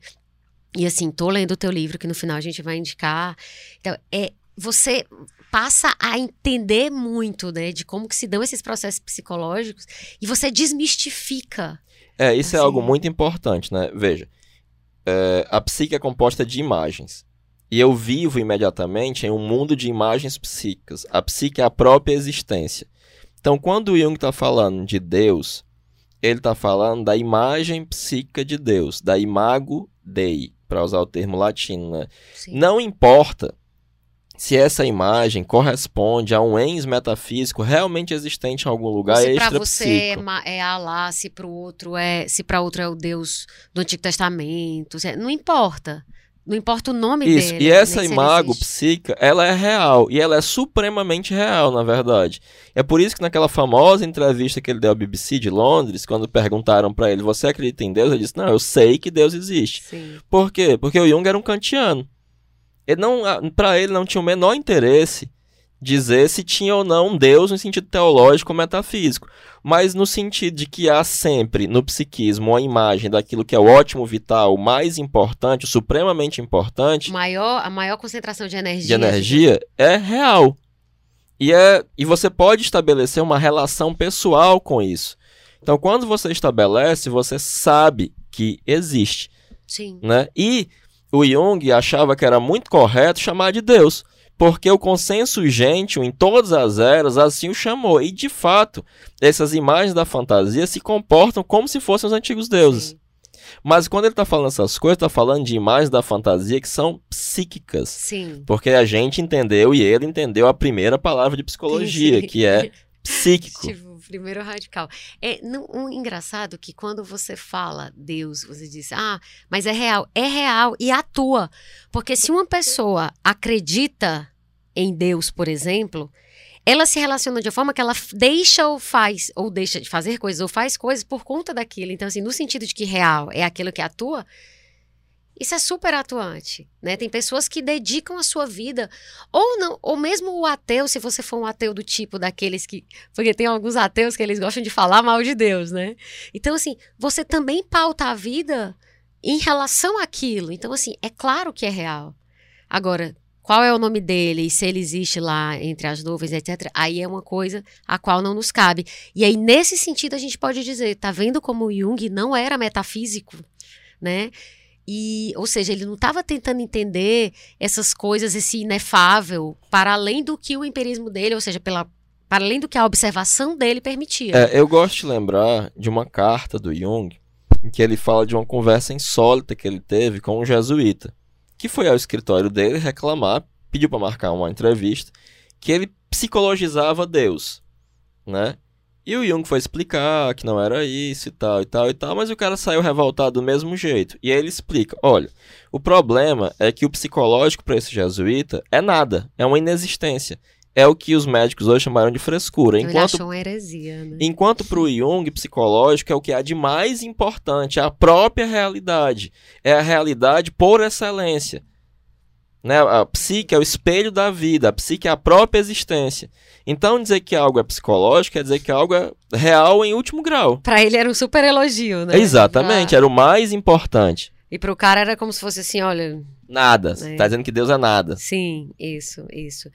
e assim, tô lendo o teu livro, que no final a gente vai indicar. Então, é, você passa a entender muito, né, de como que se dão esses processos psicológicos e você desmistifica. É, isso é Assim. algo muito importante, né? Veja, é, a psique é composta de imagens. E eu vivo imediatamente em um mundo de imagens psíquicas. A psique é a própria existência. Então, quando o Jung está falando de Deus, ele está falando da imagem psíquica de Deus, da imago Dei, para usar o termo latino, né? Não importa se essa imagem corresponde a um ens metafísico realmente existente em algum lugar se para extra você é, psíquico. ma- é Alá, se para o outro é, se para outro é o Deus do Antigo Testamento, se- não importa. Não importa o nome Isso, dele. e nem essa imago existe. psíquica, ela é real, e ela é supremamente real, na verdade. É por isso que naquela famosa entrevista que ele deu à BBC de Londres, quando perguntaram pra ele, você acredita em Deus? Ele disse, não, eu sei que Deus existe. Sim. Por quê? Porque o Jung era um kantiano. Ele não, para ele não tinha o menor interesse dizer se tinha ou não um Deus no sentido teológico ou metafísico, mas no sentido de que há sempre no psiquismo uma imagem daquilo que é o ótimo vital, o mais importante, o supremamente importante Maior, a maior concentração de energia. de energia é real. E, é, e você pode estabelecer uma relação pessoal com isso. Então, quando você estabelece, você sabe que existe Sim. né? E o Jung achava que era muito correto chamar de Deus, porque o consenso gentil em todas as eras assim o chamou. E de fato, essas imagens da fantasia se comportam como se fossem os antigos deuses. Sim. Mas quando ele está falando essas coisas, está falando de imagens da fantasia que são psíquicas. Sim. Porque a gente entendeu e ele entendeu a primeira palavra de psicologia, que é <laughs> psíquico. Tipo, primeiro radical. É não, um engraçado que quando você fala Deus, você diz, ah, mas é real. É real e atua. Porque se uma pessoa acredita em Deus, por exemplo, ela se relaciona de uma forma que ela deixa ou faz, ou deixa de fazer coisas, ou faz coisas por conta daquilo. Então, assim, no sentido de que real é aquilo que atua, Isso é super atuante, né? Tem pessoas que dedicam a sua vida, ou não, ou mesmo o ateu, se você for um ateu do tipo daqueles que, porque tem alguns ateus que eles gostam de falar mal de Deus, né? Então assim, você também pauta a vida em relação àquilo. Então assim, é claro que é real. Agora, qual é o nome dele, se ele existe lá entre as nuvens, etc. Aí é uma coisa a qual não nos cabe. E aí, nesse sentido, a gente pode dizer, tá vendo como Jung não era metafísico, né? E, ou seja, ele não estava tentando entender essas coisas, esse inefável, para além do que o empirismo dele, ou seja, pela, para além do que a observação dele permitia. É, eu gosto de lembrar de uma carta do Jung, em que ele fala de uma conversa insólita que ele teve com um jesuíta que foi ao escritório dele reclamar, pediu para marcar uma entrevista, que ele psicologizava Deus, né? E o Jung foi explicar que não era isso e tal e tal e tal, mas o cara saiu revoltado do mesmo jeito. E aí ele explica: olha, o problema é que o psicológico para esse jesuíta é nada, é uma inexistência é o que os médicos hoje chamaram de frescura. Enquanto, Ele achou uma heresia, né? Enquanto para o Jung, psicológico é o que há de mais importante, é a própria realidade. É a realidade por excelência. Né? A psique é o espelho da vida, a psique é a própria existência. Então, dizer que algo é psicológico quer dizer que algo é real em último grau. Para ele era um super elogio, né? Exatamente, ah. era o mais importante. E para o cara era como se fosse assim, olha, Nada. É. Tá dizendo que Deus é nada. Sim, isso, isso.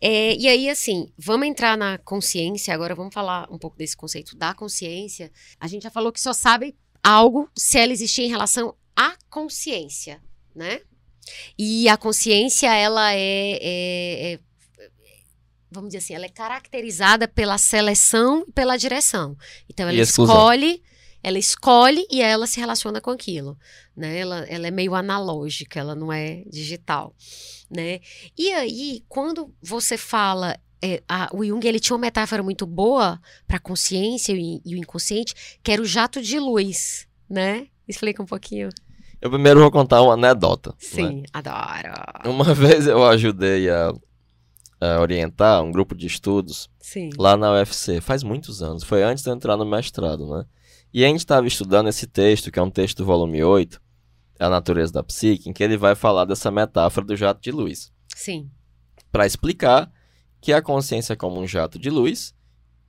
É, e aí, assim, vamos entrar na consciência agora, vamos falar um pouco desse conceito da consciência. A gente já falou que só sabe algo se ela existir em relação à consciência, né? E a consciência, ela é, é, é vamos dizer assim, ela é caracterizada pela seleção e pela direção. Então, ela escolhe ela escolhe e ela se relaciona com aquilo, né? Ela, ela é meio analógica, ela não é digital, né? E aí, quando você fala é, a, o Jung ele tinha uma metáfora muito boa para a consciência e, e, o inconsciente, que era o jato de luz, né? Explica um pouquinho. Eu primeiro vou contar uma anedota. Né? Sim, né? adoro. Uma <laughs> vez eu ajudei a, a, orientar um grupo de estudos Sim. lá na UFC, faz muitos anos, foi antes de eu entrar no mestrado, né? E a gente estava estudando esse texto, que é um texto do volume 8, A Natureza da Psique, em que ele vai falar dessa metáfora do jato de luz. Sim. Para explicar que a consciência é como um jato de luz,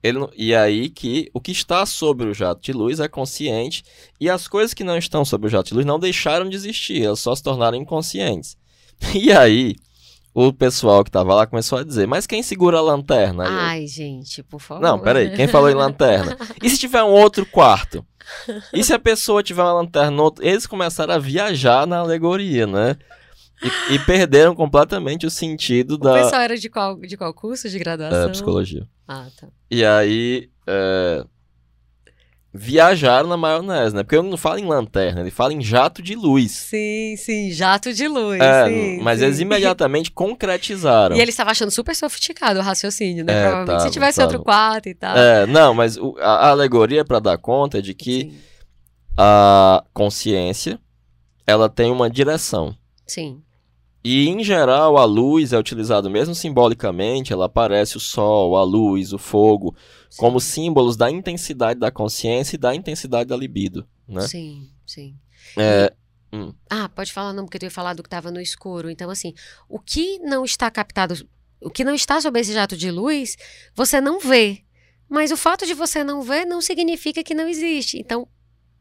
ele, e aí que o que está sobre o jato de luz é consciente, e as coisas que não estão sobre o jato de luz não deixaram de existir, elas só se tornaram inconscientes. <laughs> E aí, o pessoal que tava lá começou a dizer, mas quem segura a lanterna? Ai, eu... gente, por favor. Não, peraí, quem falou em lanterna? E se tiver um outro quarto? E se a pessoa tiver uma lanterna no outro? Eles começaram a viajar na alegoria, né? E, e perderam completamente o sentido o da... O pessoal era de qual, de qual curso de graduação? É, psicologia. Ah, tá. E aí, é, viajaram na maionese, né? Porque ele não fala em lanterna, ele fala em jato de luz. Sim, sim, jato de luz. É, sim, mas sim. eles imediatamente concretizaram. E ele estava achando super sofisticado o raciocínio, né? É, Provavelmente tava, se tivesse tava. outro quarto e tal. É, não, mas o, a, a alegoria é para dar conta de que Sim. a consciência ela tem uma direção. Sim. E, em geral, a luz é utilizada mesmo simbolicamente, ela aparece o sol, a luz, o fogo, sim. como símbolos da intensidade da consciência e da intensidade da libido, né? Sim, sim. É, E- hum. Ah, pode falar não, porque eu ia falar do que estava no escuro. Então, assim, o que não está captado, o que não está sob esse jato de luz, você não vê. Mas o fato de você não ver não significa que não existe. Então,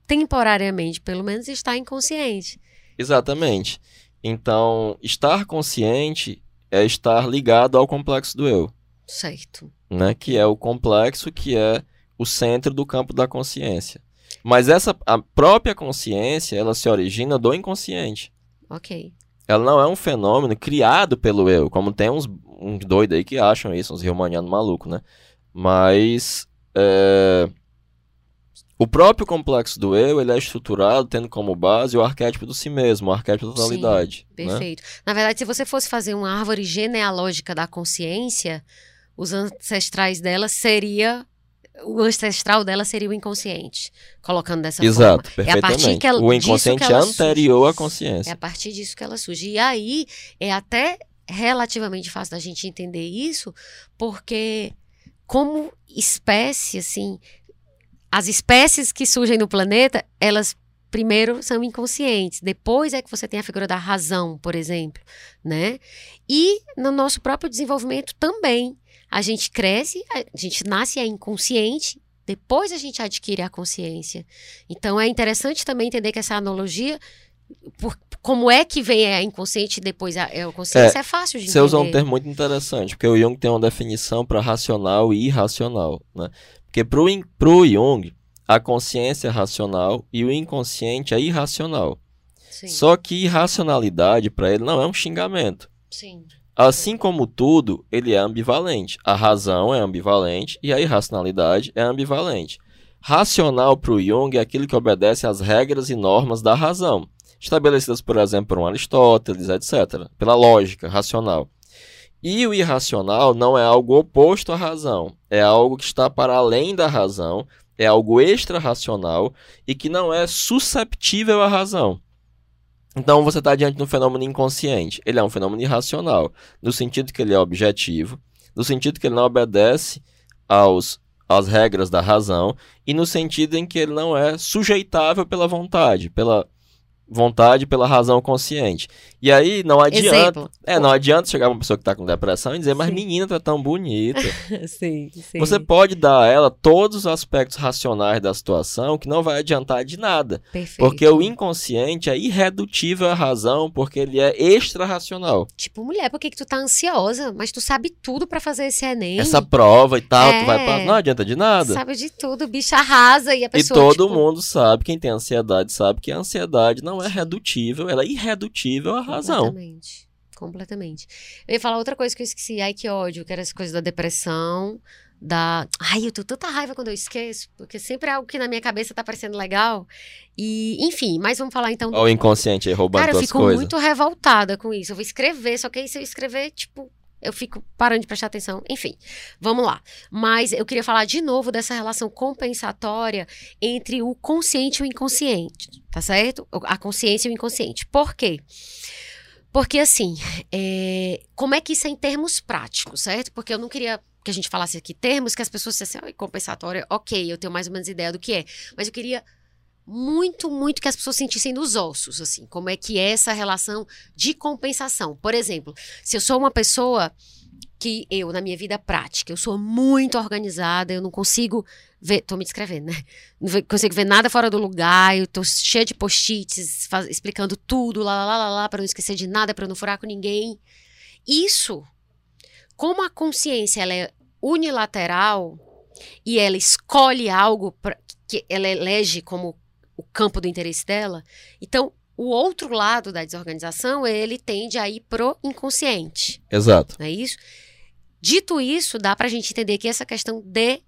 temporariamente, pelo menos, está inconsciente. Exatamente. Então, estar consciente é estar ligado ao complexo do eu, Certo. né? Que é o complexo que é o centro do campo da consciência. Mas essa a própria consciência, ela se origina do inconsciente. Ok. Ela não é um fenômeno criado pelo eu, como tem uns, uns doidos aí que acham isso, uns riomanianos malucos, né? Mas é, o próprio complexo do eu, ele é estruturado tendo como base o arquétipo do si mesmo, o arquétipo da totalidade. né? Perfeito. Na verdade, se você fosse fazer uma árvore genealógica da consciência, os ancestrais dela seria. O ancestral dela seria o inconsciente, colocando dessa Exato, forma. É a partir perfeitamente. que ela- o inconsciente anterior à consciência. É a partir disso que ela surge. E aí é até relativamente fácil da gente entender isso, porque como espécie, assim, as espécies que surgem no planeta, elas primeiro são inconscientes, depois é que você tem a figura da razão, por exemplo, né? E no nosso próprio desenvolvimento também. A gente cresce, a gente nasce é inconsciente, depois a gente adquire a consciência. Então é interessante também entender que essa analogia por, como é que vem a inconsciente e depois a, a consciência é, é fácil de entender. Você usou um termo muito interessante, porque o Jung tem uma definição para racional e irracional, né? Porque para o Jung, a consciência é racional e o inconsciente é irracional. Sim. Só que irracionalidade para ele não é um xingamento. Sim. Assim como tudo, ele é ambivalente. A razão é ambivalente e a irracionalidade é ambivalente. Racional para o Jung é aquilo que obedece às regras e normas da razão estabelecidas, por exemplo, por um Aristóteles, etc., pela lógica racional. E o irracional não é algo oposto à razão, é algo que está para além da razão, é algo extra-racional e que não é susceptível à razão. Então você está diante de um fenômeno inconsciente. Ele é um fenômeno irracional, no sentido que ele é objetivo, no sentido que ele não obedece aos, às regras da razão, e no sentido em que ele não é sujeitável pela vontade, pela, vontade pela razão consciente. E aí não adianta. Exemplo. É, não adianta chegar uma pessoa que está com depressão e dizer, mas sim. menina, tá tão bonita. <laughs> sim, sim. Você pode dar a ela todos os aspectos racionais da situação que não vai adiantar de nada. Perfeito. Porque o inconsciente é irredutível à razão, porque ele é extra-racional. Tipo, mulher, por que, que tu tá ansiosa? Mas tu sabe tudo para fazer esse Enem. Essa prova e tal, é... tu vai pra... Não adianta de nada. Sabe de tudo, bicho arrasa e a pessoa. E todo tipo... mundo sabe, quem tem ansiedade sabe que a ansiedade não é redutível, ela é irredutível à razão. Completamente. Completamente. Eu ia falar outra coisa que eu esqueci. Ai, que ódio, que era essa coisa da depressão, da. Ai, eu tô tanta raiva quando eu esqueço, porque sempre é algo que na minha cabeça tá parecendo legal. E, enfim, mas vamos falar então. Do... o inconsciente roubando Cara, eu fico coisas. muito revoltada com isso. Eu vou escrever, só que aí se eu escrever, tipo, eu fico parando de prestar atenção. Enfim, vamos lá. Mas eu queria falar de novo dessa relação compensatória entre o consciente e o inconsciente, tá certo? A consciência e o inconsciente. Por quê? Porque, assim, é... como é que isso é em termos práticos, certo? Porque eu não queria que a gente falasse aqui termos que as pessoas dissessem, ah, compensatória, ok, eu tenho mais ou menos ideia do que é. Mas eu queria muito, muito que as pessoas sentissem nos ossos, assim, como é que é essa relação de compensação. Por exemplo, se eu sou uma pessoa que eu, na minha vida prática, eu sou muito organizada, eu não consigo ver, tô me descrevendo, né? Não consigo ver nada fora do lugar, eu tô cheia de post-its explicando tudo, lá, lá, lá, lá, para não esquecer de nada, para não furar com ninguém. Isso, como a consciência ela é unilateral e ela escolhe algo pra, que ela elege como o campo do interesse dela. Então, o outro lado da desorganização, ele tende a ir pro inconsciente. Exato. Não é isso? Dito isso, dá para a gente entender que essa questão de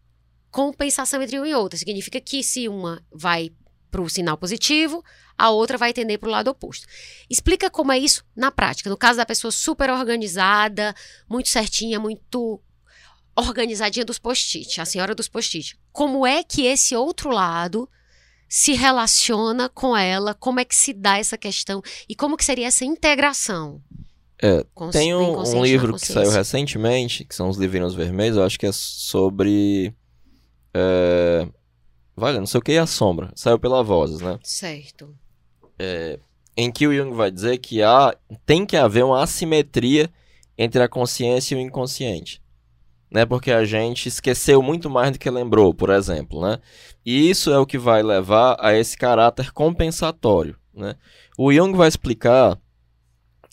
compensação entre uma e outra significa que se uma vai para o sinal positivo, a outra vai tender para o lado oposto. Explica como é isso na prática. No caso da pessoa super organizada, muito certinha, muito organizadinha dos post-it, a senhora dos post-it. Como é que esse outro lado se relaciona com ela, como é que se dá essa questão e como que seria essa integração. É, tem um, um livro que saiu recentemente, que são os livrinhos vermelhos, eu acho que é sobre. É, vale, não sei o que é a sombra. Saiu pela Vozes, né? Certo. É, em que o Jung vai dizer que há, tem que haver uma assimetria entre a consciência e o inconsciente né? Porque a gente esqueceu muito mais do que lembrou, por exemplo, né? E isso é o que vai levar a esse caráter compensatório, né? O Jung vai explicar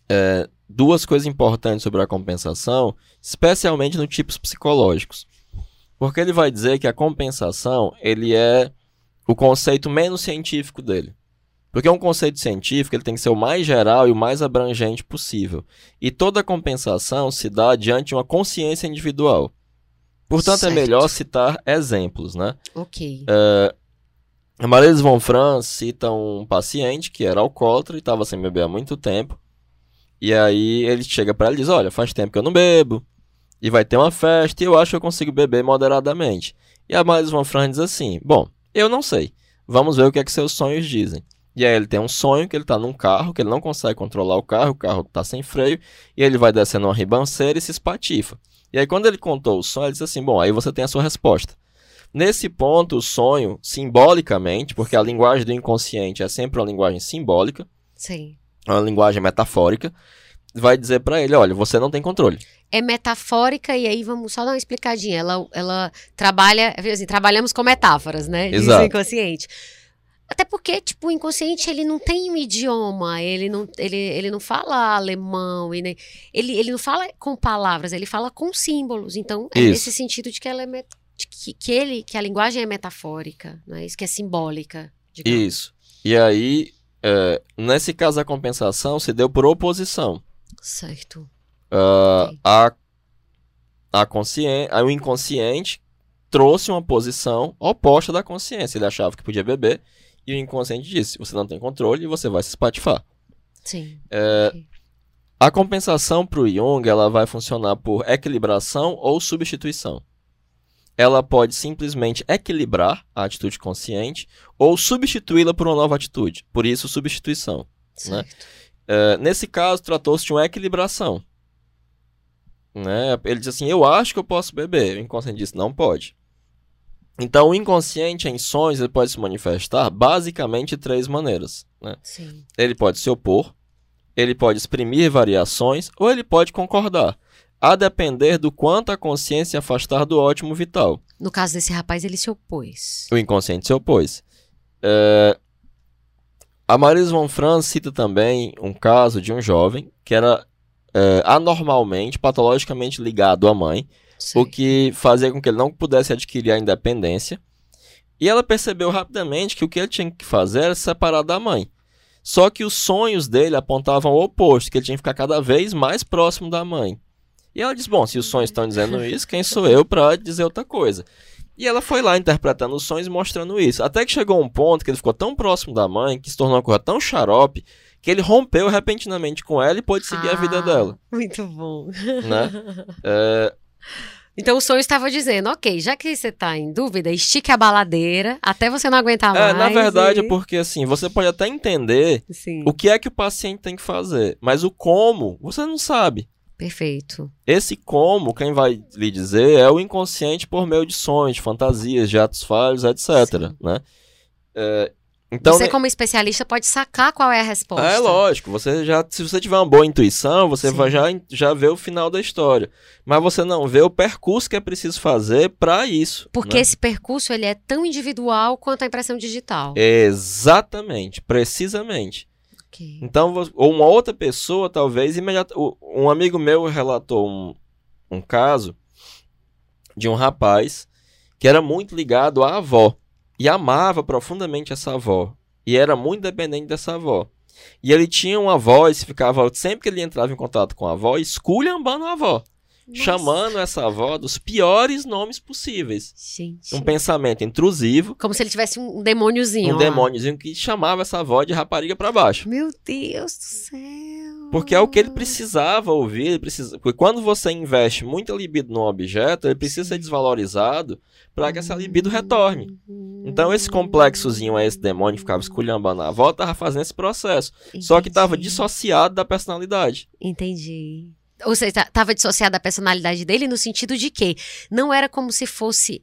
é, duas coisas importantes sobre a compensação, especialmente no tipos psicológicos. Porque ele vai dizer que a compensação, ele é o conceito menos científico dele. Porque um conceito científico ele tem que ser o mais geral e o mais abrangente possível. E toda compensação se dá diante de uma consciência individual. Portanto, é certo. é melhor citar exemplos, né? Ok. É, a Maria von Franz cita um paciente que era alcoólatra e estava sem beber há muito tempo. E aí ele chega para ela e diz: Olha, faz tempo que eu não bebo. E vai ter uma festa e eu acho que eu consigo beber moderadamente. E a Maria von Franz diz assim: Bom, eu não sei. Vamos ver o que é que seus sonhos dizem. E aí ele tem um sonho que ele está num carro, que ele não consegue controlar o carro, o carro está sem freio, e ele vai descendo uma ribanceira e se espatifa. E aí quando ele contou o sonho, ele disse assim, bom, aí você tem a sua resposta. Nesse ponto, o sonho, simbolicamente, porque a linguagem do inconsciente é sempre uma linguagem simbólica, Sim. uma linguagem metafórica, vai dizer para ele, olha, você não tem controle. É metafórica, e aí vamos só dar uma explicadinha. Ela, ela trabalha, assim, trabalhamos com metáforas, né? Diz o Exato. inconsciente. Até porque, tipo, o inconsciente, ele não tem um idioma, ele não, ele, ele não fala alemão, e nem- ele, ele não fala com palavras, ele fala com símbolos. Então, é Isso. nesse sentido de que ela é que, que ele, que a linguagem é metafórica, não é isso que é simbólica. digamos. Isso. E aí, é, nesse caso, a compensação se deu por oposição. Certo. Ok. a, a consciência, o inconsciente trouxe uma posição oposta da consciência. Ele achava que podia beber e o inconsciente disse: você não tem controle e você vai se espatifar. Sim. É. A compensação para o Jung ela vai funcionar por equilibração ou substituição. Ela pode simplesmente equilibrar a atitude consciente ou substituí-la por uma nova atitude. Por isso, substituição. Certo. É, nesse caso, tratou-se de uma equilibração. Né? Ele diz assim: Eu acho que eu posso beber. O inconsciente disse: Não pode. Então, o inconsciente em sonhos ele pode se manifestar basicamente de três maneiras. Né? Ele pode se opor, ele pode exprimir variações ou ele pode concordar, a depender do quanto a consciência afastar do ótimo vital. No caso desse rapaz, ele se opôs. O inconsciente se opôs. É, A Marisa von Franz cita também um caso de um jovem que era é, anormalmente, patologicamente ligado à mãe, o Certo. que fazia com que ele não pudesse adquirir a independência. E ela percebeu rapidamente que o que ele tinha que fazer era se separar da mãe. Só que os sonhos dele apontavam o oposto, que ele tinha que ficar cada vez mais próximo da mãe. E ela disse: Bom, se os sonhos estão dizendo isso, quem sou eu para dizer outra coisa? E ela foi lá interpretando os sonhos e mostrando isso. Até que chegou um ponto que ele ficou tão próximo da mãe, que se tornou uma coisa tão xarope, que ele rompeu repentinamente com ela e pôde seguir a vida Ah, dela. Muito bom. Né? <laughs> É, Então o sonho estava dizendo, ok, já que você tá em dúvida, estique a baladeira até você não aguentar mais. É, na verdade e- é porque assim, você pode até entender Sim, o que é que o paciente tem que fazer, mas o como, você não sabe. perfeito. Esse como, quem vai lhe dizer é o inconsciente por meio de sonhos, de fantasias, de atos falhos, etc, Sim. né? É, então, você ne- como especialista pode sacar qual é a resposta. é lógico, você já, se você tiver uma boa intuição, você Sim. vai já, já ver o final da história. Mas você não vê o percurso que é preciso fazer para isso. Porque né? esse percurso ele é tão individual quanto a impressão digital. Exatamente, precisamente. Ok. Então, ou uma outra pessoa, talvez, imediata, um amigo meu relatou um, um caso de um rapaz que era muito ligado à avó e amava profundamente essa avó e era muito dependente dessa avó. E ele tinha uma voz, ficava sempre que ele entrava em contato com a avó, esculhambando a avó, Nossa. chamando essa avó dos piores nomes possíveis. Gente. Um pensamento intrusivo, Como se ele tivesse um demôniozinho. um ó. demôniozinho que chamava essa avó de rapariga para baixo. Meu Deus do céu. Porque é o que ele precisava ouvir. Ele precisa... Porque quando você investe muita libido num objeto, ele precisa ser desvalorizado para que essa libido retorne. Então esse complexozinho a esse demônio que ficava esculhambando a avó tava fazendo esse processo. Só que tava Entendi. dissociado da personalidade. Entendi. Ou seja, estava dissociada da personalidade dele no sentido de que não era como se fosse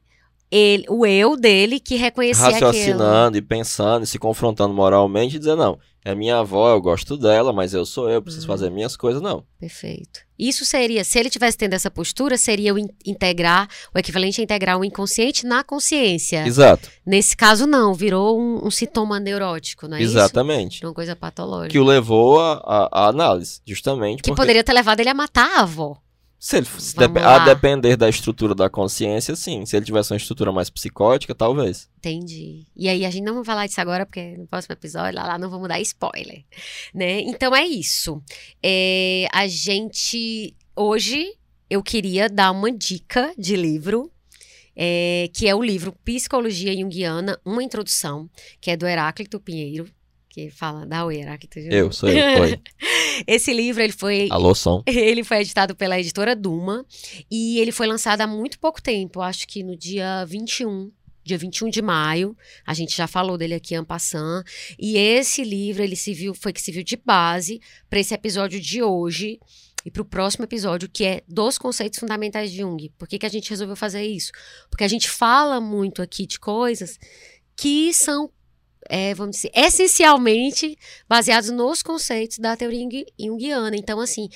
ele, o eu dele que reconhecia aquilo. Raciocinando e pensando e se confrontando moralmente e dizendo, não, é minha avó, eu gosto dela, mas eu sou eu, preciso Hum. fazer minhas coisas, não. Perfeito. Isso seria, se ele tivesse tendo essa postura, seria o in- integrar, o equivalente a integrar o inconsciente na consciência. Exato, Nesse caso, não, virou um, um sintoma neurótico, não é isso? exatamente. Uma coisa patológica. Que o levou à análise, justamente Que porque poderia ter levado ele a matar a avó. Se ele, se dep- lá. a depender da estrutura da consciência, sim. Se ele tivesse uma estrutura mais psicótica, talvez. Entendi. E aí a gente não vai falar disso agora, porque no próximo episódio, lá, lá não vamos dar spoiler, né? Então é isso. É, a gente, hoje, eu queria dar uma dica de livro, é, que é o livro Psicologia Junguiana, Uma Introdução, que é do Heráclito Pinheiro, que fala, dá o Heráclito. Eu, sou eu. Oi. <laughs> Esse livro, ele foi Alô, som. <laughs> ele foi editado pela editora Duma e ele foi lançado há muito pouco tempo, acho que no dia 21, dia 21 de maio. A gente já falou dele aqui en passant. E esse livro, ele se viu, foi que se viu de base para esse episódio de hoje. e para o próximo episódio, que é dos conceitos fundamentais de Jung. Por que, que a gente resolveu fazer isso? Porque a gente fala muito aqui de coisas que são, é, vamos dizer, essencialmente baseados nos conceitos da teoria junguiana. Então, assim,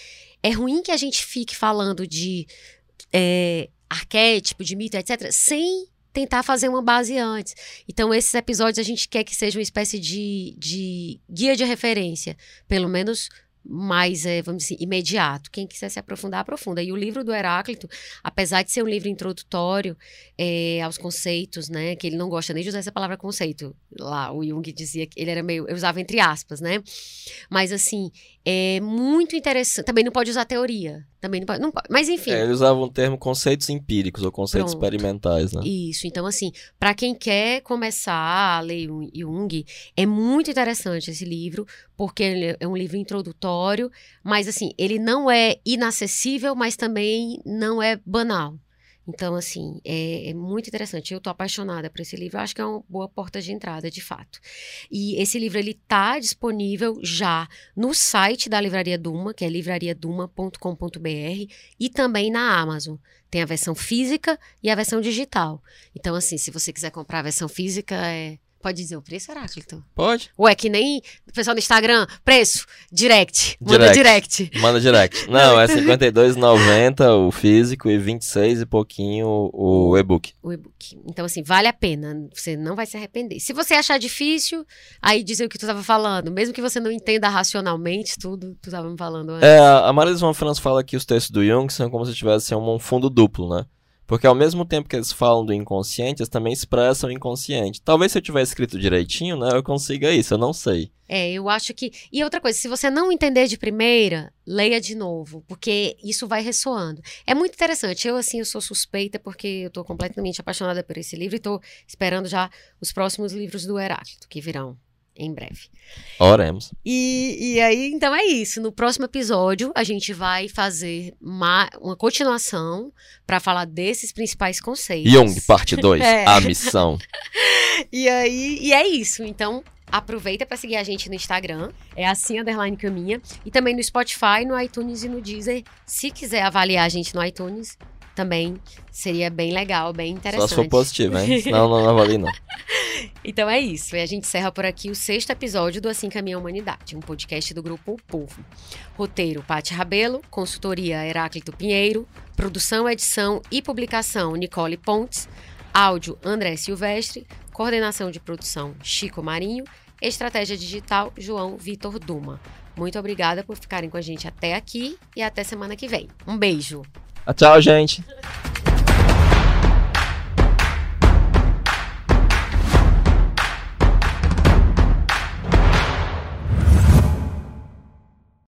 é ruim que a gente fique falando de é, arquétipo, de mito, etc., sem tentar fazer uma base antes. Então, esses episódios a gente quer que seja uma espécie de, de guia de referência, pelo menos mais, é, vamos dizer, imediato. Quem quiser se aprofundar, aprofunda. E o livro do Heráclito, apesar de ser um livro introdutório é, aos conceitos, né, que ele não gosta nem de usar essa palavra conceito. Lá, o Jung dizia que ele era meio, eu usava entre aspas, né? Mas assim, é muito interessante. Também não pode usar teoria. Também não pode. Não pode mas enfim. É, ele usava um termo conceitos empíricos ou conceitos Pronto. experimentais, né? Isso. Então, assim, para quem quer começar a ler Jung, é muito interessante esse livro, porque ele é um livro introdutório, mas assim, ele não é inacessível, mas também não é banal. Então, assim, é, é, muito interessante. Eu tô apaixonada por esse livro. Eu acho que é uma boa porta de entrada, de fato. E esse livro, ele tá disponível já no site da Livraria Duma, que é livrariaduma.com.br, e também na Amazon. Tem a versão física e a versão digital. Então, assim, se você quiser comprar a versão física, é Pode dizer o preço, Heráclito? Pode. Ué, que nem o pessoal no Instagram, preço, direct. Manda direct. Manda direct. <laughs> Não, é R$52,90 o físico e 26 e pouquinho o e-book. O e-book. Então, assim, vale a pena. Você não vai se arrepender. Se você achar difícil, aí dizer o que tu estava falando. Mesmo que você não entenda racionalmente tudo, tu estava me falando antes. É, a Maria João Franz fala que os textos do Jung são como se tivessem um fundo duplo, né? Porque ao mesmo tempo que eles falam do inconsciente, eles também expressam o inconsciente. Talvez se eu tiver escrito direitinho, né, eu consiga isso, eu não sei. É, eu acho que. E outra coisa, se você não entender de primeira, leia de novo, porque isso vai ressoando. É muito interessante. Eu, assim, eu sou suspeita porque eu estou completamente apaixonada por esse livro e estou esperando já os próximos livros do Heráclito, que virão em breve. Oremos. E, e aí, então é isso. No próximo episódio, a gente vai fazer uma, uma continuação para falar desses principais conceitos. Jung, parte 2, <laughs> é. a missão. <laughs> e aí, e é isso. Então, aproveita para seguir a gente no Instagram, é assim underline caminha, e também no Spotify, no iTunes e no Deezer. Se quiser avaliar a gente no iTunes, também seria bem legal, bem interessante. Só se for positivo, hein? <laughs> Senão não, não avalie, não. então é isso. E a gente encerra por aqui o sexto episódio do Assim Caminha a Humanidade, um podcast do Grupo o Povo. Roteiro, Paty Rabelo. Consultoria, Heráclito Pinheiro. Produção, edição e publicação, Nicole Pontes. Áudio, André Silvestre. Coordenação de produção, Chico Marinho. Estratégia digital, João Vitor Duma. Muito obrigada por ficarem com a gente até aqui e até semana que vem. Um beijo! Tchau, gente.